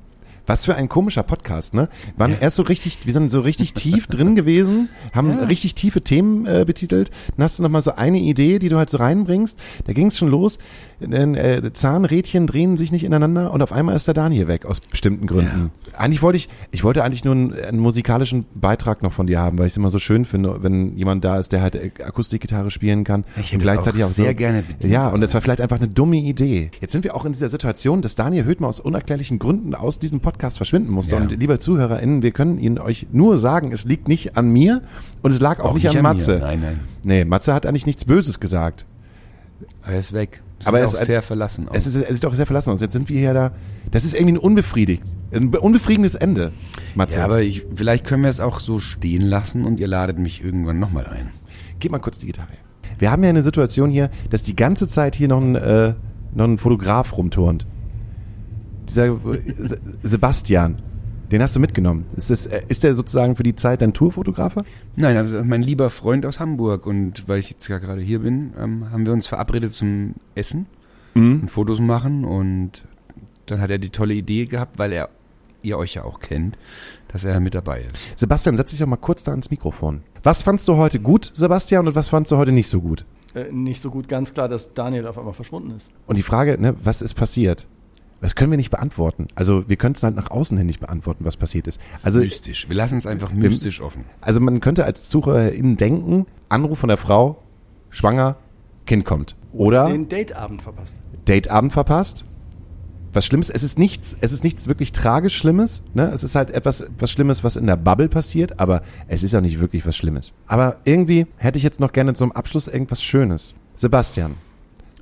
C: Was für ein komischer Podcast, ne? Waren erst so richtig, wir sind so richtig tief drin gewesen, haben richtig tiefe Themen äh, betitelt. Dann hast du noch mal so eine Idee, die du halt so reinbringst. Da ging es schon los. Äh, Zahnrädchen drehen sich nicht ineinander und auf einmal ist der Daniel weg aus bestimmten Gründen. Eigentlich wollte ich, ich wollte eigentlich nur einen, einen musikalischen Beitrag noch von dir haben, weil ich es immer so schön finde, wenn jemand da ist, der halt äh, Akustikgitarre spielen kann
E: Ich hätte es
C: gleichzeitig
E: auch
C: auch,
E: sehr
C: so,
E: gerne bedient,
C: Ja, und das war vielleicht einfach eine dumme Idee. Jetzt sind wir auch in dieser Situation, dass Daniel Höhtmer aus unerklärlichen Gründen aus diesem Podcast verschwinden musste.
E: Ja.
C: Und liebe ZuhörerInnen, wir können Ihnen euch nur sagen, es liegt nicht an mir und es lag auch, nicht, an
E: mir.
C: Matze.
E: Nein, nein.
C: Nee, Matze hat eigentlich nichts Böses gesagt.
E: Er ist weg.
C: Aber er
E: auch
C: ist
E: sehr verlassen. Aus.
C: Es ist, es ist doch sehr verlassen aus. Jetzt sind wir hier da. Das ist irgendwie ein unbefriedigt, ein unbefriedigendes Ende, Matze.
E: ja, aber ich, vielleicht können wir es auch so stehen lassen und ihr ladet mich irgendwann nochmal ein.
C: Gib mal kurz die Gitarre. Wir haben ja eine Situation hier, dass die ganze Zeit hier noch ein, äh, noch ein Fotograf rumturnt. Dieser äh, Se- Sebastian, den hast du mitgenommen. Ist, das, äh, ist der sozusagen für die Zeit dein Tourfotografer?
E: Nein, also mein lieber Freund aus Hamburg und weil ich jetzt ja gerade hier bin, ähm, haben wir uns verabredet zum Essen
C: Mhm.
E: und Fotos machen und dann hat er die tolle Idee gehabt, weil er ihr euch ja auch kennt, dass er mit dabei ist.
C: Sebastian, setz dich doch mal kurz da ans Mikrofon. Was fandst du heute gut, Sebastian, und was fandst du heute nicht so gut?
I: Äh, nicht so gut ganz klar, dass Daniel auf einmal verschwunden ist.
C: Und die Frage, ne, was ist passiert? Das können wir nicht beantworten. Also wir können es halt nach außen hin nicht beantworten, was passiert ist. Also,
E: mystisch. Wir lassen es einfach mystisch offen.
C: also man könnte als ZuhörerInnen denken, Anruf von der Frau, schwanger, Kind kommt. Oder
I: Den Dateabend verpasst.
C: Dateabend verpasst. Was Schlimmes, es ist nichts, es ist nichts wirklich tragisch Schlimmes, ne? Es ist halt etwas, was Schlimmes, was in der Bubble passiert, aber es ist auch nicht wirklich was Schlimmes. Aber irgendwie hätte ich jetzt noch gerne zum Abschluss irgendwas Schönes. Sebastian,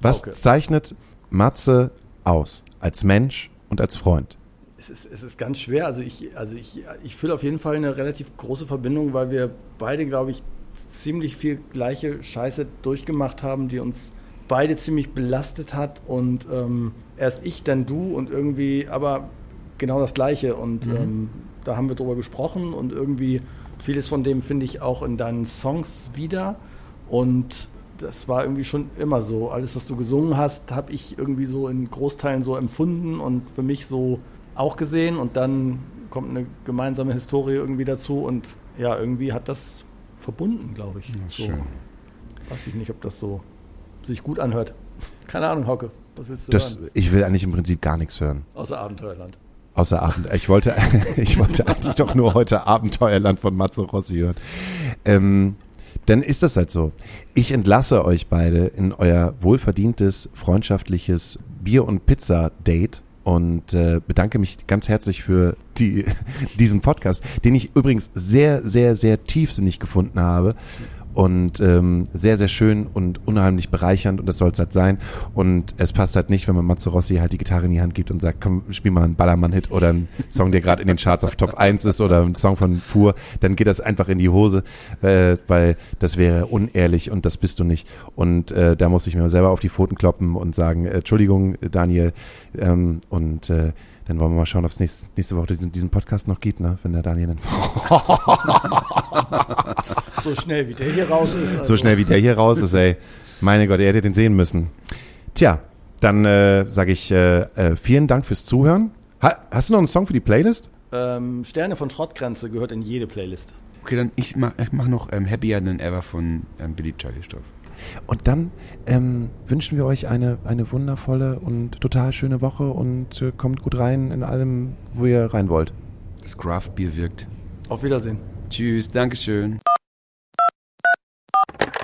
C: was
I: Okay.
C: zeichnet Matze aus? Als Mensch und als Freund?
I: Es ist, es ist ganz schwer. Also ich, also ich, ich fühle auf jeden Fall eine relativ große Verbindung, weil wir beide, glaube ich, ziemlich viel gleiche Scheiße durchgemacht haben, die uns beide ziemlich belastet hat. Und ähm, erst ich, dann du und irgendwie, aber genau das Gleiche. Und ähm, da haben wir drüber gesprochen und irgendwie vieles von dem finde ich auch in deinen Songs wieder. Und das war irgendwie schon immer so. Alles, was du gesungen hast, habe ich irgendwie so in Großteilen so empfunden und für mich so auch gesehen. Und dann kommt eine gemeinsame Historie irgendwie dazu. Und ja, irgendwie hat das verbunden, glaube ich. so.
E: schön.
I: Weiß ich nicht, ob das so sich gut anhört. Keine Ahnung, Hauke. Was willst du
C: Das,
I: hören?
C: ich will eigentlich im Prinzip gar nichts hören.
I: Außer Abenteuerland.
C: Außer Abend. Ich wollte, ich wollte eigentlich doch nur heute Abenteuerland von Matzo Rossi hören. Ähm, dann ist das halt so. Ich entlasse euch beide in euer wohlverdientes, freundschaftliches Bier- und Pizza-Date und äh, bedanke mich ganz herzlich für die, diesen Podcast, den ich übrigens sehr, sehr, sehr tiefsinnig gefunden habe und ähm, sehr, sehr schön und unheimlich bereichernd und das soll es halt sein. Und es passt halt nicht, wenn man Matze Rossi halt die Gitarre in die Hand gibt und sagt, komm, spiel mal einen Ballermann-Hit oder einen Song, der gerade in den Charts auf Top 1 ist oder einen Song von Pur, dann geht das einfach in die Hose, äh, weil das wäre unehrlich und das bist du nicht. Und äh, da muss ich mir selber auf die Pfoten kloppen und sagen, äh, Entschuldigung, Daniel, ähm, und äh, Dann wollen wir mal schauen, ob es nächste, nächste Woche diesen, diesen Podcast noch gibt, ne? wenn der Daniel dann
I: So schnell wie der hier raus ist.
C: so
I: also-
C: schnell wie der hier raus ist, ey. Meine Gott, ihr hättet den sehen müssen. Tja, dann äh, sage ich äh, äh, vielen Dank fürs Zuhören. Ha hast du noch einen Song für die Playlist?
I: Ähm, Sterne von Schrottgrenze gehört in jede Playlist.
E: Okay, dann ich mach, ich mach noch ähm, Happier Than Ever von ähm, Billy Charlie Stoff.
C: Und dann ähm, wünschen wir euch eine, eine wundervolle und total schöne Woche und äh, kommt gut rein in allem, wo ihr rein wollt.
E: Das Craft-Bier wirkt.
I: Auf Wiedersehen.
E: Tschüss, Dankeschön.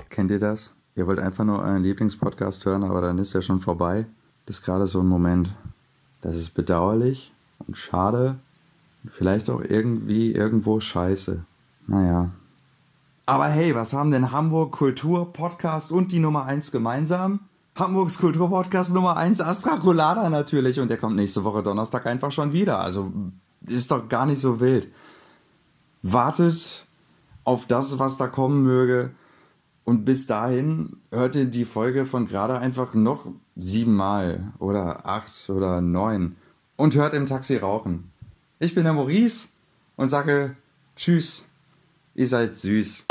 A: Kennt ihr das? Ihr wollt einfach nur euren Lieblingspodcast hören, aber dann ist er schon vorbei. Das ist gerade so ein Moment. Das ist bedauerlich und schade und vielleicht auch irgendwie irgendwo scheiße. Naja. Aber hey, was haben denn Hamburg Kultur Podcast und die Nummer 1 gemeinsam? Hamburgs Kultur Podcast Nummer 1 Astra Colada natürlich und der kommt nächste Woche Donnerstag einfach schon wieder. Also ist doch gar nicht so wild. Wartet auf das, was da kommen möge. Und bis dahin hört ihr die Folge von gerade einfach noch siebenmal oder acht oder neun und hört im Taxi rauchen. Ich bin der Maurice und sage Tschüss. Ihr seid süß.